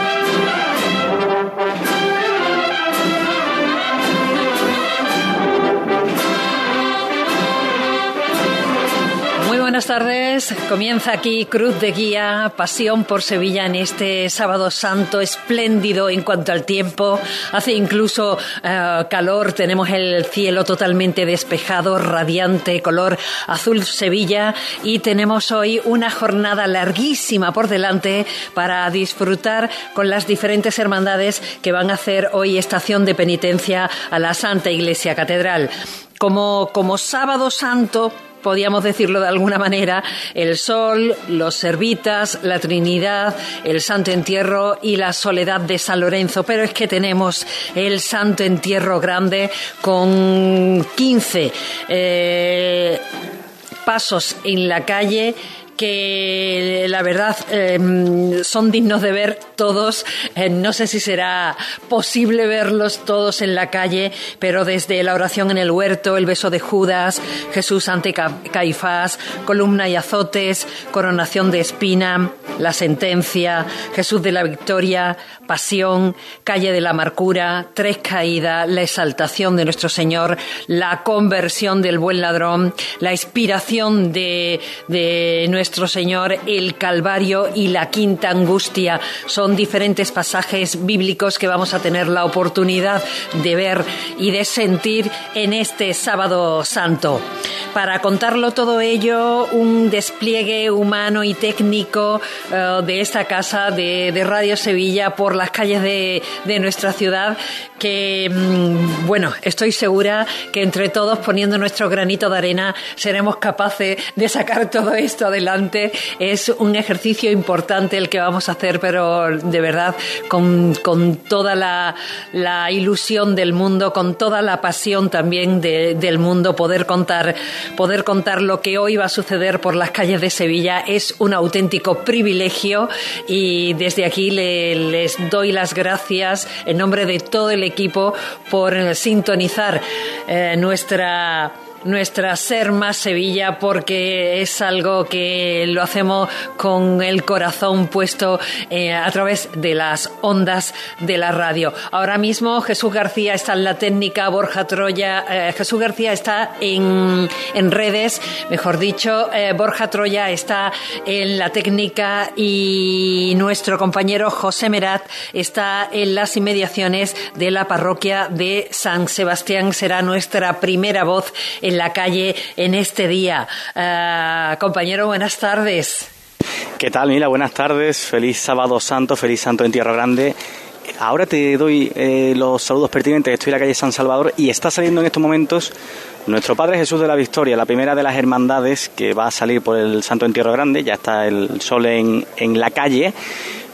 Buenas tardes. Comienza aquí Cruz de Guía, Pasión por Sevilla en este sábado santo, espléndido en cuanto al tiempo. Hace incluso eh, calor, tenemos el cielo totalmente despejado, radiante, color azul Sevilla y tenemos hoy una jornada larguísima por delante para disfrutar con las diferentes hermandades que van a hacer hoy estación de penitencia a la Santa Iglesia Catedral. Como, como sábado santo, podíamos decirlo de alguna manera, el Sol, los Servitas, la Trinidad, el Santo Entierro y la Soledad de San Lorenzo. Pero es que tenemos el Santo Entierro Grande con 15 eh, pasos en la calle que la verdad em, son dignos de ver todos. Eh, no sé si será posible verlos todos en la calle, pero desde la oración en el huerto, el beso de Judas, Jesús ante Caifás, columna y azotes, coronación de espina, la sentencia, Jesús de la victoria, pasión, calle de la amargura, tres caídas, la exaltación de nuestro Señor, la conversión del buen ladrón, la inspiración de, de nuestro nuestro Señor, el Calvario y la quinta angustia. Son diferentes pasajes bíblicos que vamos a tener la oportunidad de ver y de sentir en este sábado santo. Para contarlo todo ello, un despliegue humano y técnico eh, de esta casa de, Radio Sevilla por las calles de, nuestra ciudad que, mm, bueno, estoy segura que entre todos poniendo nuestro granito de arena seremos capaces de sacar todo esto adelante es un ejercicio importante el que vamos a hacer, pero de verdad con, toda la, ilusión del mundo, con toda la pasión también del mundo, poder contar, poder contar lo que hoy va a suceder por las calles de Sevilla es un auténtico privilegio. Y desde aquí les doy las gracias en nombre de todo el equipo por sintonizar eh, nuestra nuestra Ser Más Sevilla porque es algo que lo hacemos con el corazón puesto eh, a través de las ondas de la radio. Ahora mismo Jesús García está en la técnica, Borja Troya, eh, Jesús García está en, en redes, mejor dicho, eh, Borja Troya está en la técnica y nuestro compañero José Merat está en las inmediaciones de la parroquia de San Sebastián. Será nuestra primera voz en la calle en este día. Ah, compañero, buenas tardes. ¿Qué tal, Mila? Buenas tardes. Feliz sábado santo, feliz santo en Tierra Grande. Ahora te doy eh, los saludos pertinentes. Estoy en la calle San Salvador y está saliendo en estos momentos nuestro Padre Jesús de la Victoria, la primera de las hermandades que va a salir por el Santo Entierro Grande. Ya está el sol en, en la calle.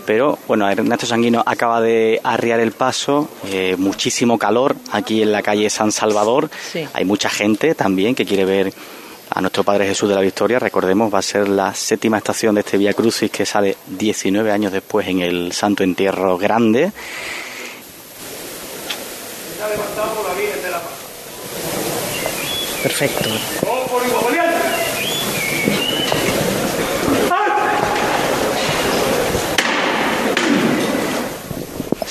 Pero bueno, Ernesto Sanguino acaba de arriar el paso, eh, muchísimo calor aquí en la calle San Salvador. Hay mucha gente también que quiere ver a nuestro Padre Jesús de la Victoria. Recordemos, va a ser la séptima estación de este Vía Crucis que sale 19 años después en el Santo Entierro Grande. Perfecto.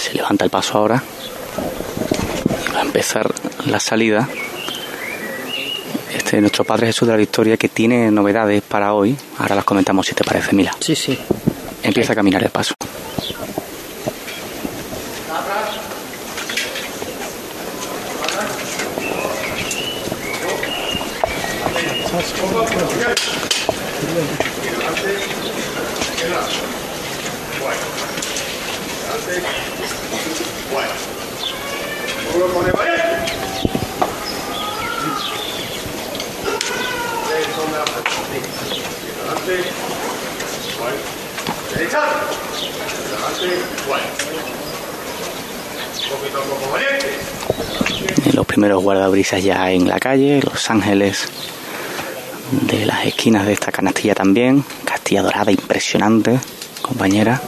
Se levanta el paso ahora. va a empezar la salida. Este es nuestro Padre Jesús de la Victoria que tiene novedades para hoy. Ahora las comentamos si te parece, Mila. Sí, sí. Empieza a caminar el paso. Los primeros guardabrisas ya en la calle, los ángeles de las esquinas de esta canastilla también, castilla dorada impresionante, compañera.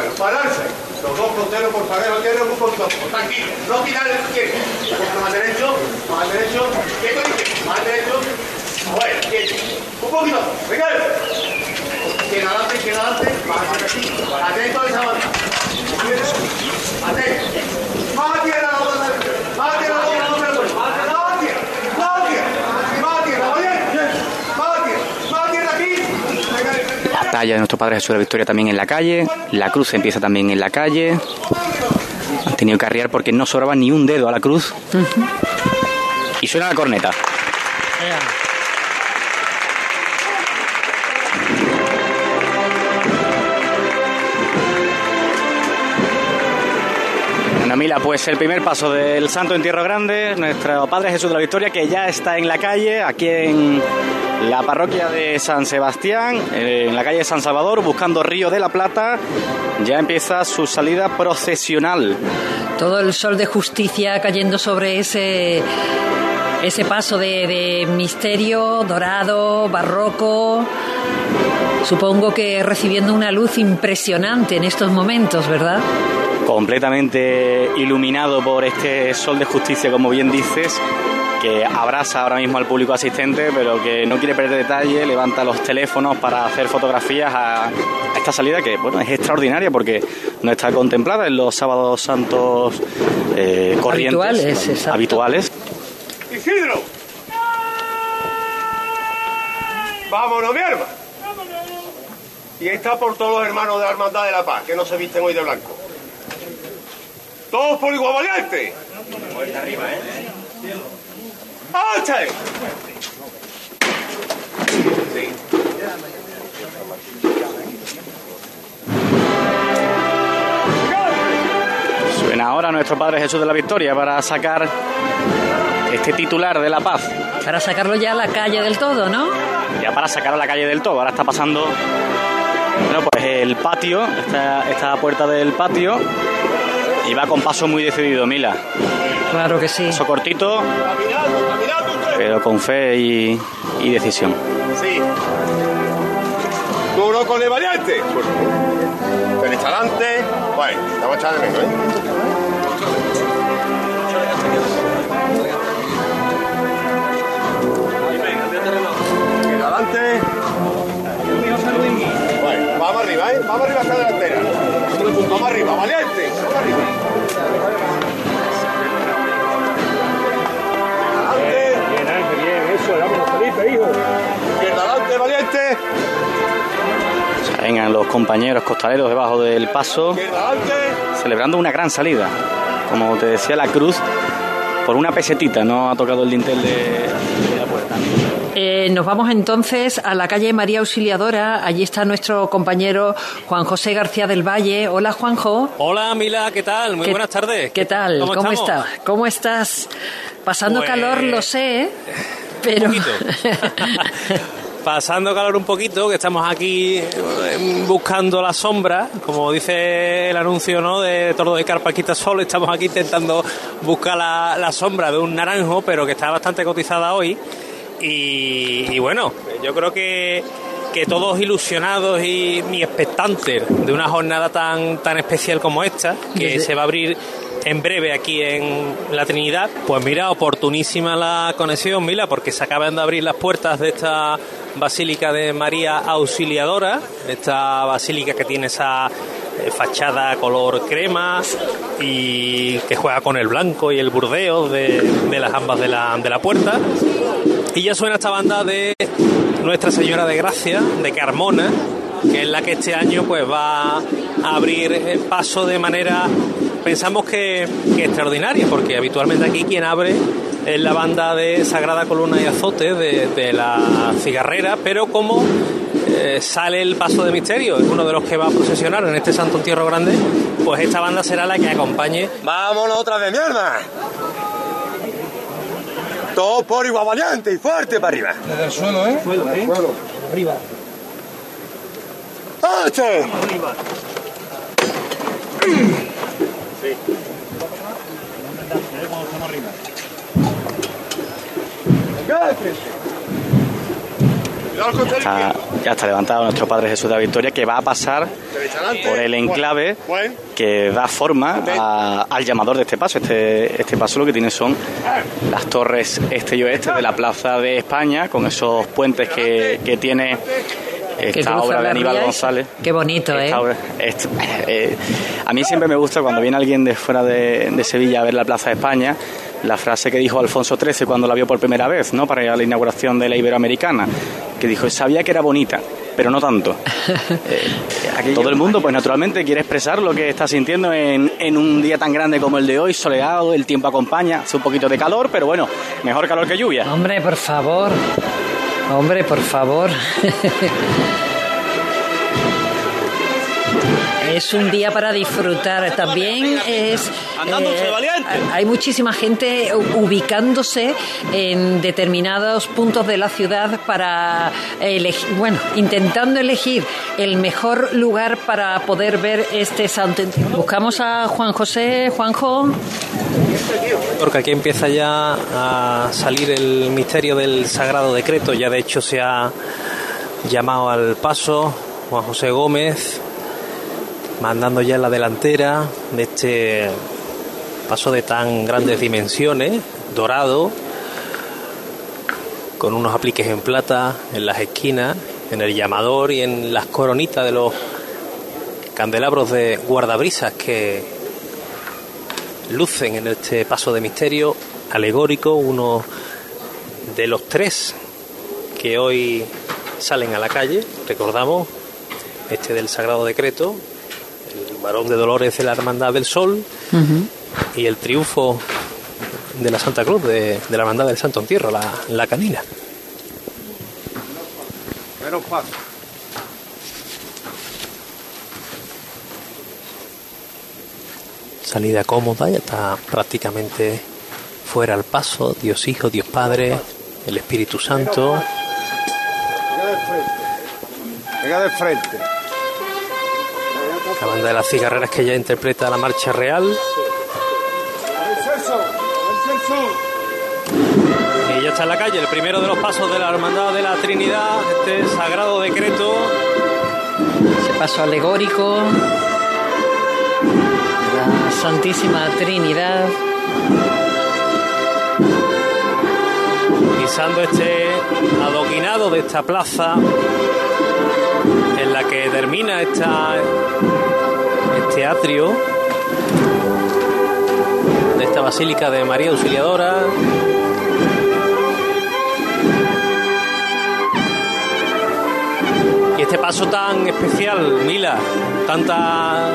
Bueno, pararse. Los dos fronteros por parejo tierra un poquito. Tranquilo. No quitar el quieto. Más derecho, más derecho. Más derecho. Bueno, quieto. Un poquito. Venga. Quien adelante, quien adelante. Aquí. Atento a esa banda. Atento. Más tierra. Más la banda. Más tierra. Más tierra. Más tierra. Más tierra. Más tierra aquí. Venga. La talla de nuestro Padre Jesús de la Victoria también en la calle. La cruz empieza también en la calle. Han tenido que arriar porque no sobraba ni un dedo a la cruz. Y suena la corneta. Bueno, Mila, pues el primer paso del Santo Entierro Grande, nuestro Padre Jesús de la Victoria, que ya está en la calle, aquí en la parroquia de San Sebastián, eh, en la calle San Salvador, buscando Río de la Plata, ya empieza su salida procesional. Todo el sol de justicia cayendo sobre ese, ese paso de, de misterio dorado, barroco. Supongo que recibiendo una luz impresionante en estos momentos, ¿verdad? Completamente iluminado por este sol de justicia, como bien dices, que abraza ahora mismo al público asistente, pero que no quiere perder detalle, levanta los teléfonos para hacer fotografías a, esta salida que bueno es extraordinaria porque no está contemplada en los sábados santos eh, corrientes Habituales, exacto. habituales. Isidro. Vámonos, mi hermano. Y ahí está por todos los hermanos de la Hermandad de la Paz, que no se visten hoy de blanco. Todos por igual valiente. ¡Ache! Sí. Suena ahora nuestro Padre Jesús de la Victoria para sacar este titular de la paz. Para sacarlo ya a la calle del todo, ¿no? Ya para sacar a la calle del todo. Ahora está pasando bueno, pues el patio, esta, esta puerta del patio. Y va con paso muy decidido, Mila. Claro que sí. Paso cortito, Caminando, caminando usted. pero con fe y, y decisión. Sí. Duro con el valiente. Derecha adelante. Bueno, estamos echando de menos, ¿eh? Adelante. Vamos arriba, ¿eh? Vamos arriba hasta la delantera. Vamos arriba, valiente. Vamos arriba. Adelante. Bien, Ángel, bien, eso, vámonos, Felipe, hijo. Izquierda adelante, valiente. Vengan los compañeros costaleros debajo del paso, celebrando una gran salida. Como te decía, la cruz por una pesetita no ha tocado el dintel de, la puerta. Eh, nos vamos entonces a la calle María Auxiliadora. Allí está nuestro compañero Juan José García del Valle. Hola, Juanjo. Hola, Mila, ¿qué tal? Muy buenas tardes. ¿Qué tal? ¿Cómo, estás? ¿Cómo estás? Pasando Pues- calor, lo sé, pero Pasando calor un poquito, que estamos aquí eh, buscando la sombra, como dice el anuncio ¿no? de Tordo de Carpa Quita Sol, estamos aquí intentando buscar la, la sombra de un naranjo, pero que está bastante cotizada hoy. Y, y bueno, yo creo que, que todos ilusionados y, y expectantes de una jornada tan, tan especial como esta, que Desde- se va a abrir en breve aquí en la Trinidad. Pues mira, oportunísima la conexión, Mila, porque se acaban de abrir las puertas de esta Basílica de María Auxiliadora, esta basílica que tiene esa eh, fachada color crema y que juega con el blanco y el burdeo de, de las ambas de la, de la puerta. Y ya suena esta banda de Nuestra Señora de Gracia, de Carmona, que es la que este año pues va a abrir el paso de manera, pensamos que, extraordinaria, porque habitualmente aquí quien abre es la banda de Sagrada Columna y Azote de, de la cigarrera, pero como eh, sale el paso de misterio, es uno de los que va a procesionar en este Santo Entierro Grande, pues esta banda será la que acompañe ¡Vámonos otra vez, mierda! Todo por igual valiente y fuerte para arriba. Desde el suelo, ¿eh? Suelo, ¿eh? Arriba. Ya está levantado nuestro Padre Jesús de la Victoria, que va a pasar por el enclave que da forma a- al llamador de este paso. Este, este paso lo que tiene son las torres este y oeste de la Plaza de España, con esos puentes que, que tiene esta obra de Aníbal. González. Qué bonito, ¿eh? Obra- eh, a mí siempre me gusta cuando viene alguien de fuera de, de Sevilla a ver la Plaza de España, la frase que dijo Alfonso XIII cuando la vio por primera vez, ¿no? Para la inauguración de la Iberoamericana, que dijo, sabía que era bonita, pero no tanto. Eh, todo el mundo, pues naturalmente, quiere expresar lo que está sintiendo en, en un día tan grande como el de hoy, soleado, el tiempo acompaña, hace un poquito de calor, pero bueno, mejor calor que lluvia. Hombre, por favor. Hombre, por favor. Es un día para disfrutar. También es. eh, hay muchísima gente ubicándose en determinados puntos de la ciudad para elegir, bueno, intentando elegir el mejor lugar para poder ver este santo. Buscamos a Juan José, Juanjo. Porque aquí empieza ya a salir el misterio del sagrado decreto. Ya de hecho se ha llamado al paso Juan José Gómez, mandando ya en la delantera de este paso de tan grandes dimensiones, dorado, con unos apliques en plata en las esquinas, en el llamador y en las coronitas de los candelabros de guardabrisas que lucen en este paso de misterio alegórico, uno de los tres que hoy salen a la calle, recordamos, este del Sagrado Decreto, el varón de Dolores de la Hermandad del Sol y el triunfo de la Santa Cruz, de, de la Hermandad del Santo Entierro, la, la canina. Menos paso. Salida cómoda, ya está prácticamente fuera al paso, Dios Hijo, Dios Padre, el Espíritu Santo. Venga de frente. Venga de frente. La banda de las cigarreras que ya interpreta la marcha real. Y ya está en la calle, el primero de los pasos de la Hermandad de la Trinidad, este sagrado decreto. Ese paso alegórico. La Santísima Trinidad. pisando este adoquinado de esta plaza en la que termina esta, este atrio de esta basílica de María Auxiliadora. Y este paso tan especial, Mila, tanta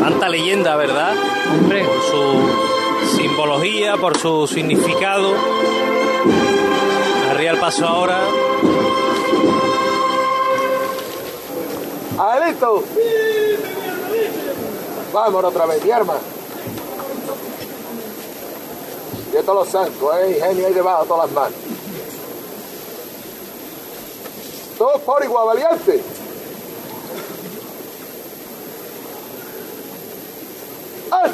tanta leyenda, ¿verdad? Hombre. Por su simbología, por su significado. Arriba el paso ahora. ¡Adelito! Vámonos otra vez, mi arma. Y todos los santos, ¿eh? Ingenio ahí debajo, todas las manos. Todos por igual, valiente. ¡Ay!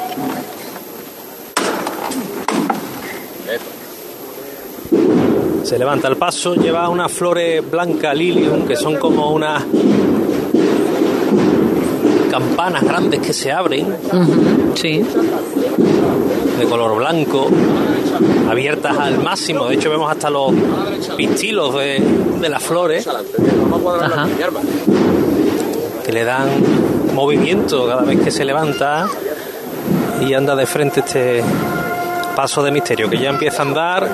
Se levanta el paso, lleva unas flores blancas lilium que son como unas campanas grandes que se abren. Sí. De color blanco, abiertas al máximo. De hecho, vemos hasta los pistilos de, de las flores Ajá. que le dan movimiento cada vez que se levanta y anda de frente este paso de misterio que ya empieza a andar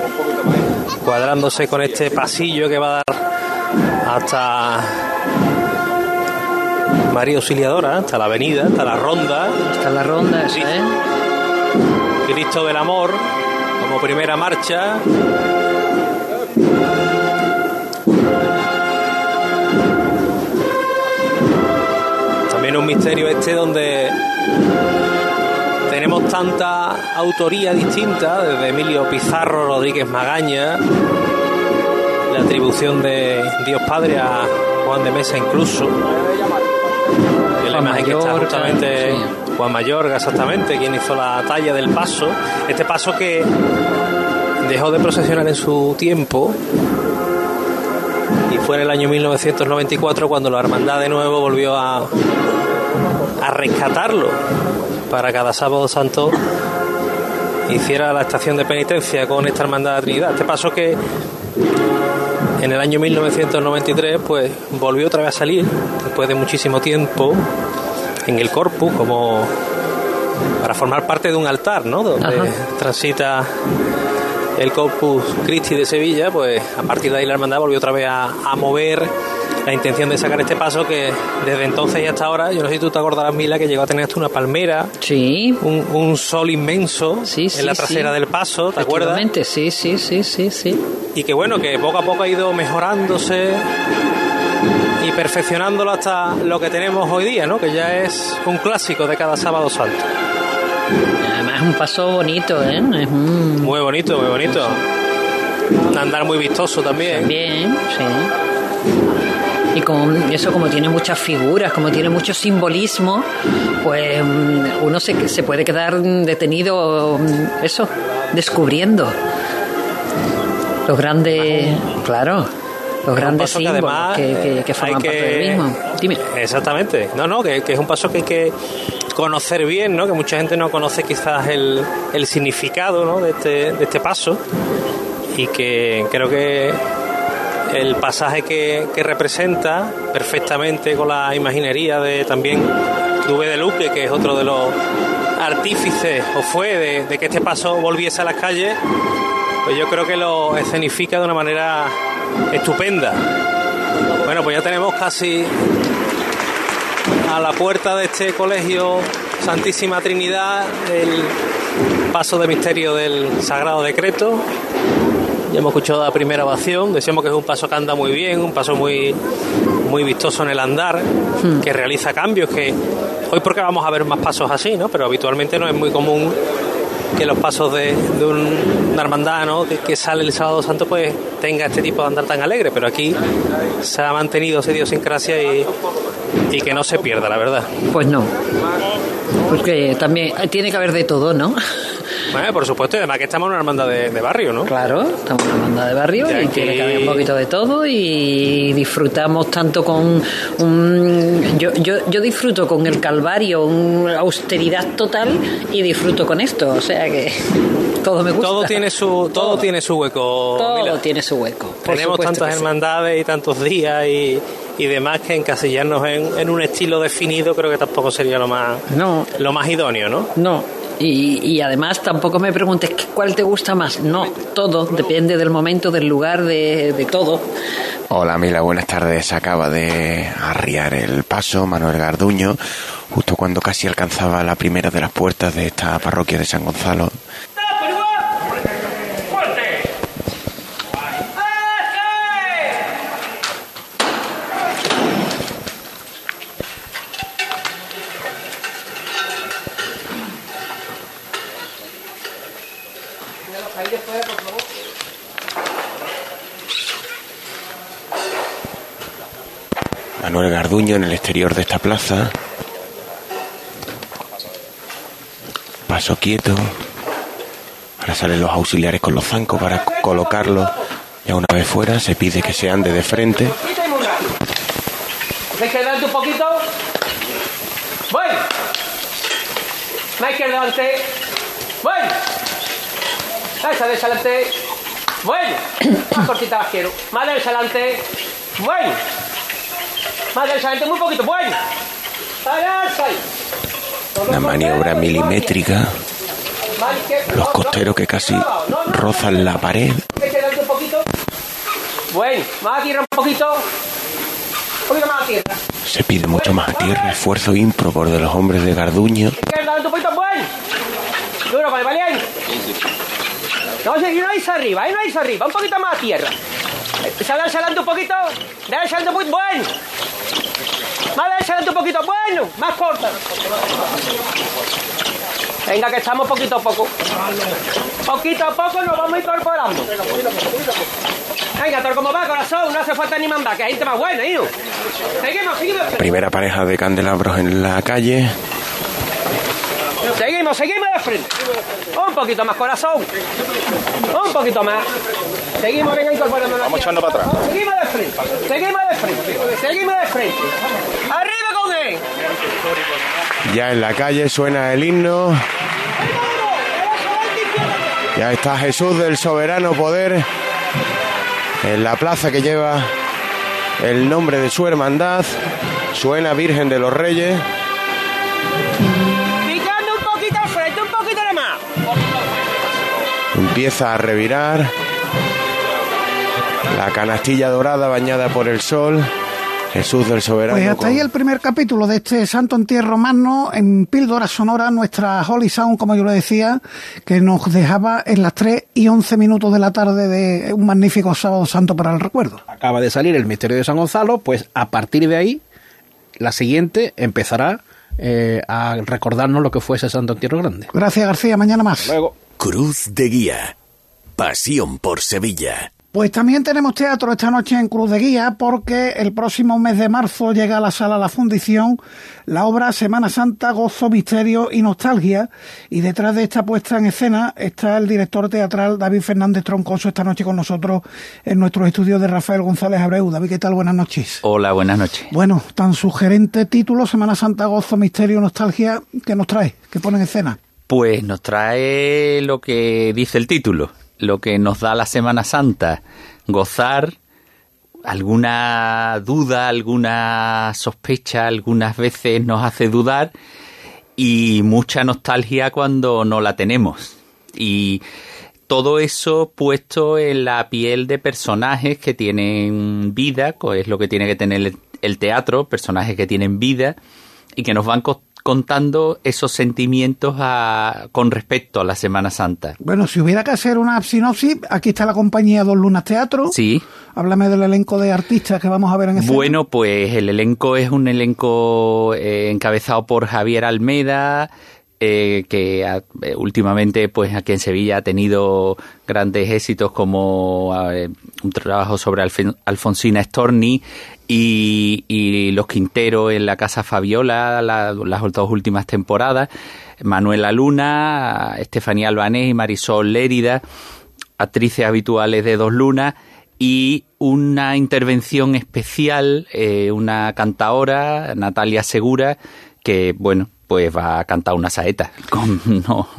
cuadrándose con este pasillo que va a dar hasta María Auxiliadora, hasta la avenida, hasta la ronda. Hasta la ronda esa, ¿eh? Cristo del Amor como primera marcha. También un misterio este donde tenemos tanta autoría distinta, desde Emilio Pizarro, Rodríguez Magaña, la atribución de Dios Padre a Juan de Mesa incluso. La Juan imagen que está Mayorga, justamente Juan Mayorga, exactamente, quien hizo la talla del paso. Este paso que dejó de procesionar en su tiempo y fue en el año 1994 cuando la hermandad de nuevo volvió a, a rescatarlo para cada sábado santo hiciera la estación de penitencia con esta hermandad de Trinidad. Este paso que en el año 1993 pues volvió otra vez a salir después de muchísimo tiempo en el corpus como para formar parte de un altar, ¿no? Donde Ajá. transita el Corpus Christi de Sevilla, pues a partir de ahí la hermandad volvió otra vez a, a mover la intención de sacar este paso que desde entonces y hasta ahora, yo no sé si tú te acordarás, Mila, que llegó a tener hasta una palmera, Sí. un, un sol inmenso Sí, sí, en la trasera del paso, ¿te acuerdas? Sí, sí, sí, sí, sí. y que bueno, que poco a poco ha ido mejorándose y perfeccionándolo hasta lo que tenemos hoy día, ¿no? Que ya es un clásico de cada sábado santo. Además es un paso bonito, ¿eh? Es un... Muy bonito, muy bonito. Un andar muy vistoso también. Bien, sí. Y como eso, como tiene muchas figuras, como tiene mucho simbolismo, pues mm, uno se, se puede quedar detenido, mm, eso, descubriendo los grandes, claro, los grandes que símbolos que, que- que forman parte del mismo. Dime. Exactamente. No, no, que, que es un paso que hay que conocer bien, ¿no? Que mucha gente no conoce quizás el, el significado, ¿no? De este, de este paso y que creo que el pasaje que, representa perfectamente con la imaginería de también Dubé de Luque, que es otro de los artífices o fue de, de que este paso volviese a las calles, pues yo creo que lo escenifica de una manera estupenda. Bueno, pues ya tenemos casi a la puerta de este colegio Santísima Trinidad el paso de misterio del Sagrado Decreto. Ya hemos escuchado la primera ovación, decíamos que es un paso que anda muy bien, un paso muy, muy vistoso en el andar, que realiza cambios, que hoy porque vamos a ver más pasos así, ¿no? Pero habitualmente no es muy común que los pasos de, de un- una hermandad ¿no? que, que sale el sábado santo pues tenga este tipo de andar tan alegre, pero aquí se ha mantenido esa idiosincrasia y, y que no se pierda, la verdad. Pues no. Porque también tiene que haber de todo, ¿no? Bueno, por supuesto, y además que estamos en una hermandad de, de barrio, ¿no? Claro, estamos en una banda de barrio Y tiene que haber un poquito de todo y disfrutamos tanto con un... Yo, yo, yo disfruto con el Calvario, una austeridad total y disfruto con esto, o sea que todo me gusta. Todo tiene su, todo tiene su hueco. Todo Mila. tiene su hueco. por Tenemos tantas sí. hermandades y tantos días y, y demás que encasillarnos en, en un estilo definido creo que tampoco sería lo más, No, lo más idóneo, ¿no? no. Y, y además tampoco me preguntes ¿qué- cuál te gusta más. No, todo depende del momento, del lugar, de, de todo. Hola Mila, buenas tardes. Acaba de arriar el paso Manuel Garduño, justo cuando casi alcanzaba la primera de las puertas de esta parroquia de San Gonzalo. Manuel Garduño en el exterior de esta plaza. Paso quieto. Ahora salen los auxiliares con los zancos para colocarlo. Ya una vez fuera se pide que se ande de frente. ¿Me quedando un poquito? Bueno. Más que adelante. Bueno. Esa de. Bueno. Más cortita las quiero. Más de adelante. Bueno. Más muy poquito. Bueno. Adelante. Una maniobra milimétrica. Los costeros que casi rozan la pared. Bueno. Más a tierra un poquito. Un poquito más a tierra. Se pide mucho más a tierra, esfuerzo ímprobo de los hombres de Garduño. Izquierda, un poquito. Bueno. Duro, vale, valiente. No, si no irse arriba, ahí no irse arriba, un poquito más a tierra. Sale adelante un poquito, de adelante un poquito, bueno. De adelante un poquito, bueno, más corta. Venga, que estamos poquito a poco. Poquito a poco nos vamos incorporando. Venga, todo como va, corazón, no hace falta ni mandar, que hay gente más buena, hijo. Seguimos, seguimos. Primera pareja de candelabros en la calle. Seguimos, seguimos de frente. Un poquito más, corazón. Un poquito más. Seguimos, venga, incorporando. Vamos echando para atrás. Seguimos de frente. Seguimos de frente. Seguimos de frente. ¡Arriba con él! Ya en la calle suena el himno. Ya está Jesús del soberano poder en la plaza que lleva el nombre de su hermandad. Suena Virgen de los Reyes. Empieza a revirar. La canastilla dorada bañada por el sol. Jesús del Soberano. Pues hasta con- ahí el primer capítulo de este Santo Entierro Magno en Píldora Sonora, nuestra Holy Sound, como yo le decía, que nos dejaba en las 3 y 11 minutos de la tarde de un magnífico sábado santo para el recuerdo. Acaba de salir el misterio de San Gonzalo, pues a partir de ahí, la siguiente empezará eh, a recordarnos lo que fue ese Santo Entierro Grande. Gracias García, mañana más. Luego. Cruz de Guía. Pasión por Sevilla. Pues también tenemos teatro esta noche en Cruz de Guía porque el próximo mes de marzo llega a la sala La Fundición la obra Semana Santa, Gozo, Misterio y Nostalgia y detrás de esta puesta en escena está el director teatral David Fernández Troncoso esta noche con nosotros en nuestros estudios de Rafael González Abreu. David, ¿qué tal? Buenas noches. Hola, buenas noches. Bueno, tan sugerente título, Semana Santa, Gozo, Misterio y Nostalgia, ¿qué nos trae? ¿Qué pone en escena? Pues nos trae lo que dice el título, lo que nos da la Semana Santa, gozar alguna duda, alguna sospecha, algunas veces nos hace dudar y mucha nostalgia cuando no la tenemos. Y todo eso puesto en la piel de personajes que tienen vida, que es lo que tiene que tener el- teatro, personajes que tienen vida y que nos van contando esos sentimientos a- con respecto a la Semana Santa. Bueno, si hubiera que hacer una sinopsis, aquí está la compañía Dos Lunas Teatro. Sí. Háblame del elenco de artistas que vamos a ver en escena. Bueno, pues el elenco es un elenco eh, encabezado por Javier Almeda, eh, que ha- eh, últimamente, pues aquí en Sevilla ha tenido grandes éxitos como eh, un trabajo sobre Alfonsina Storni y, Los Quinteros en la Casa Fabiola, la- las dos últimas temporadas. Manuela Luna, Estefanía Albanés y Marisol Lérida, actrices habituales de Dos Lunas y una intervención especial, eh, una cantaora, Natalia Segura, que bueno, pues va a cantar una saeta. Como no,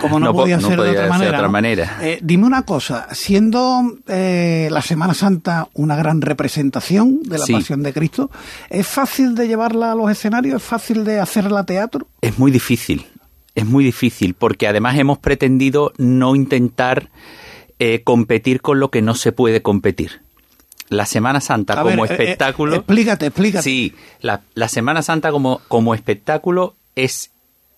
Como no, po- podía ser de podía otra ser manera. otra ¿no? manera. Eh, dime una cosa, siendo eh, la Semana Santa una gran representación de la Sí. Pasión de Cristo, ¿es fácil de llevarla a los escenarios? ¿Es fácil de hacerla teatro? Es muy difícil, es muy difícil, porque además hemos pretendido no intentar eh, competir con lo que no se puede competir. la Semana Santa A como ver, eh, espectáculo. explícate, explícate. Sí, la, la Semana Santa como, como espectáculo es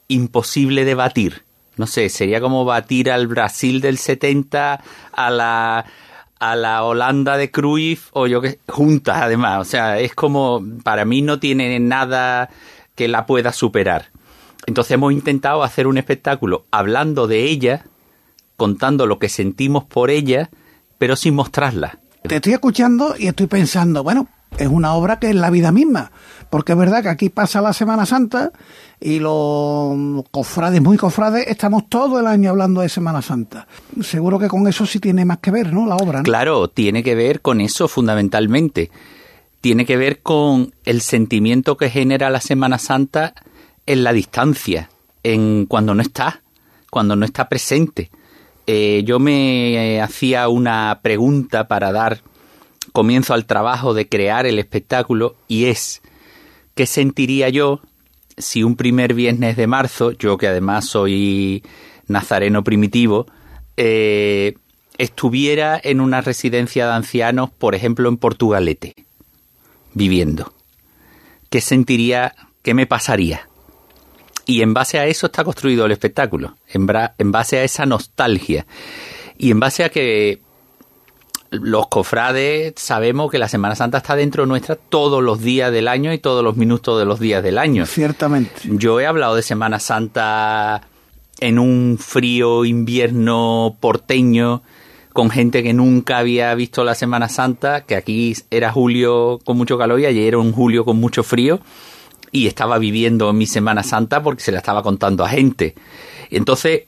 imposible de batir. No sé, sería como batir al Brasil del 70, a la, a la Holanda de Cruyff, o yo que juntas además. O sea, es como, para mí no tiene nada que la pueda superar. Entonces hemos intentado hacer un espectáculo hablando de ella, contando lo que sentimos por ella, pero sin mostrarla. Te estoy escuchando y estoy pensando, bueno, es una obra que es la vida misma, porque es verdad que aquí pasa la Semana Santa y los cofrades, muy cofrades, estamos todo el año hablando de Semana Santa. Seguro que con eso sí tiene más que ver, ¿no? La obra. Claro, tiene que ver con eso fundamentalmente. Tiene que ver con el sentimiento que genera la Semana Santa en la distancia, en cuando no está, cuando no está presente. Eh, yo me eh, hacía una pregunta para dar comienzo al trabajo de crear el espectáculo y es ¿qué sentiría yo si un primer viernes de marzo, yo que además soy nazareno primitivo, eh, estuviera en una residencia de ancianos, por ejemplo en Portugalete, viviendo? ¿Qué sentiría, qué me pasaría? Y en base a eso está construido el espectáculo, en, base a esa nostalgia y en base a que los cofrades sabemos que la Semana Santa está dentro nuestra todos los días del año y todos los minutos de los días del año. Ciertamente. Yo he hablado de Semana Santa en un frío invierno porteño con gente que nunca había visto la Semana Santa, que aquí era julio con mucho calor y ayer era un julio con mucho frío y estaba viviendo mi Semana Santa porque se la estaba contando a gente. Entonces,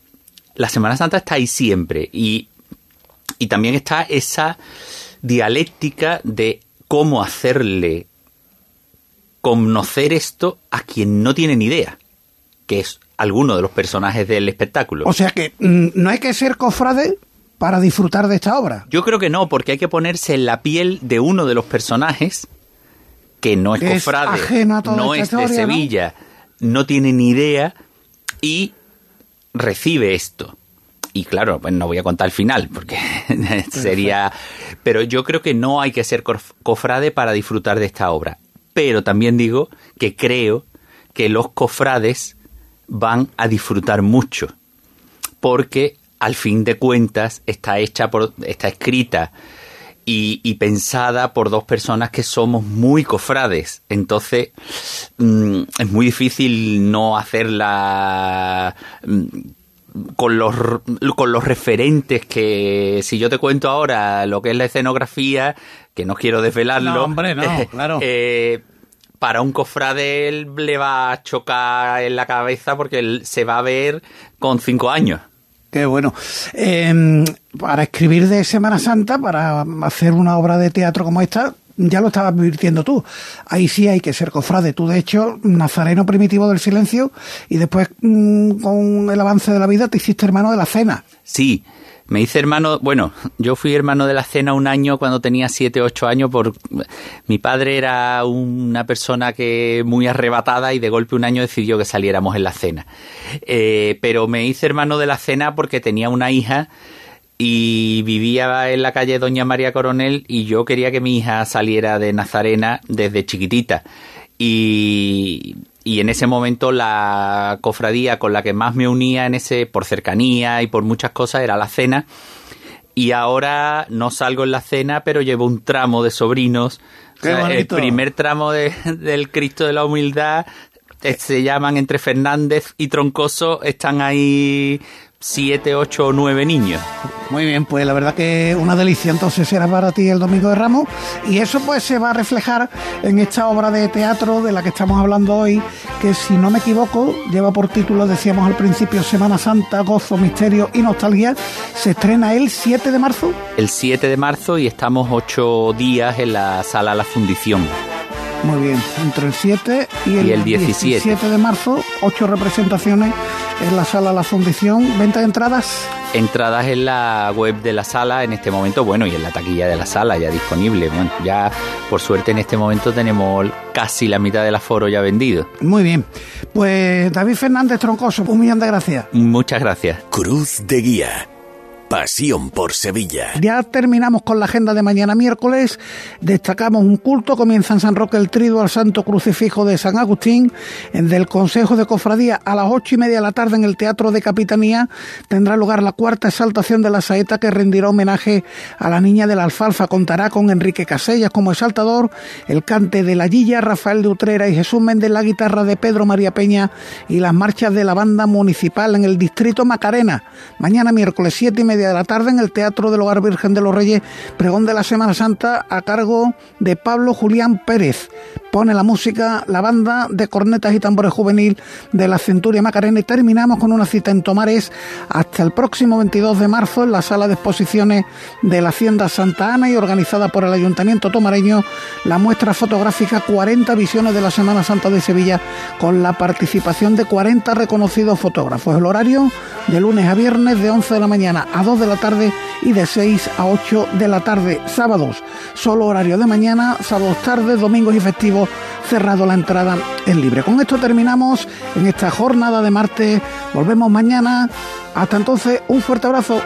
la Semana Santa está ahí siempre y, y también está esa dialéctica de cómo hacerle conocer esto a quien no tiene ni idea, que es alguno de los personajes del espectáculo. O sea que mm, no hay que ser cofrade para disfrutar de esta obra. Yo creo que no, porque hay que ponerse en la piel de uno de los personajes que no es Que cofrade, no es de historia, ¿no? Sevilla, ¿no? tiene ni idea y recibe esto. Y claro, pues no voy a contar el final porque sería... Pero yo creo que no hay que ser cof- cofrade para disfrutar de esta obra. Pero también digo que creo que los cofrades van a disfrutar mucho porque al fin de cuentas está hecha por está escrita y, y pensada por dos personas que somos muy cofrades entonces mm, es muy difícil no hacerla mm, con los, r- con los referentes que si yo te cuento ahora lo que es la escenografía que no quiero desvelarlo No, hombre, no, claro. eh, para un cofrade él le va a chocar en la cabeza porque él se va a ver con cinco años. Qué bueno. Eh, para escribir de Semana Santa, para hacer una obra de teatro como esta, ya lo estabas advirtiendo tú. Ahí sí hay que ser cofrade. Tú, de hecho, nazareno primitivo del silencio y después, mm, con el avance de la vida, te hiciste hermano de la cena. Sí, me hice hermano, bueno, yo fui hermano de la cena un año cuando tenía siete, ocho años por mi padre era una persona que muy arrebatada y de golpe un año decidió que saliéramos en la cena. Eh, pero me hice hermano de la cena porque tenía una hija y vivía en la calle Doña María Coronel y yo quería que mi hija saliera de Nazarena desde chiquitita. Y, y en ese momento la cofradía con la que más me unía en ese por cercanía y por muchas cosas era la cena. Y ahora no salgo en la cena pero llevo un tramo de sobrinos. Qué O sea, el primer tramo de- del Cristo de la Humildad eh, se llaman entre Fernández y Troncoso están ahí siete, ocho o nueve niños Muy bien, pues la verdad que una delicia entonces será para ti el Domingo de Ramos y eso pues se va a reflejar en esta obra de teatro de la que estamos hablando hoy, que si no me equivoco lleva por título, decíamos al principio, Semana Santa, Gozo, Misterio y Nostalgia. Se estrena el 7 de marzo. el 7 de marzo y estamos ocho días en la sala La Fundición. Muy bien, entre el 7 y el, Y el 17. 17 de marzo, ocho representaciones en la sala La Fundición. Venta de entradas. Entradas en la web de la sala en este momento, bueno, y en la taquilla de la sala ya disponible. Bueno, ya por suerte en este momento tenemos casi la mitad del aforo ya vendido. Muy bien. Pues David Fernández Troncoso, un millón de gracias. Muchas gracias. Cruz de Guía. Pasión por Sevilla. Ya terminamos con la agenda de mañana miércoles. Destacamos un culto. Comienza en San Roque el trido al Santo Crucifijo de San Agustín. Del Consejo de Cofradía a las ocho y media de la tarde en el Teatro de Capitanía tendrá lugar la cuarta exaltación de la saeta que rendirá homenaje a la niña de la alfalfa. Contará con Enrique Casellas como exaltador, el cante de la Guilla, Rafael de Utrera y Jesús Méndez, la guitarra de Pedro María Peña y las marchas de la banda municipal en el distrito Macarena. Mañana miércoles siete y media de la tarde en el Teatro del Hogar Virgen de los Reyes, pregón de la Semana Santa a cargo de Pablo Julián Pérez. Pone la música la banda de cornetas y tambores juvenil de la Centuria Macarena y terminamos con una cita en Tomares hasta el próximo 22 de marzo en la sala de exposiciones de la Hacienda Santa Ana y organizada por el Ayuntamiento Tomareño la muestra fotográfica 40 visiones de la Semana Santa de Sevilla con la participación de 40 reconocidos fotógrafos. El horario de lunes a viernes de 11 de la mañana 2 de la tarde y de 6 a 8 de la tarde. Sábados, solo horario de mañana, sábados tarde, domingos y festivos, cerrado la entrada en libre. Con esto terminamos en esta jornada de martes. Volvemos mañana. Hasta entonces, un fuerte abrazo.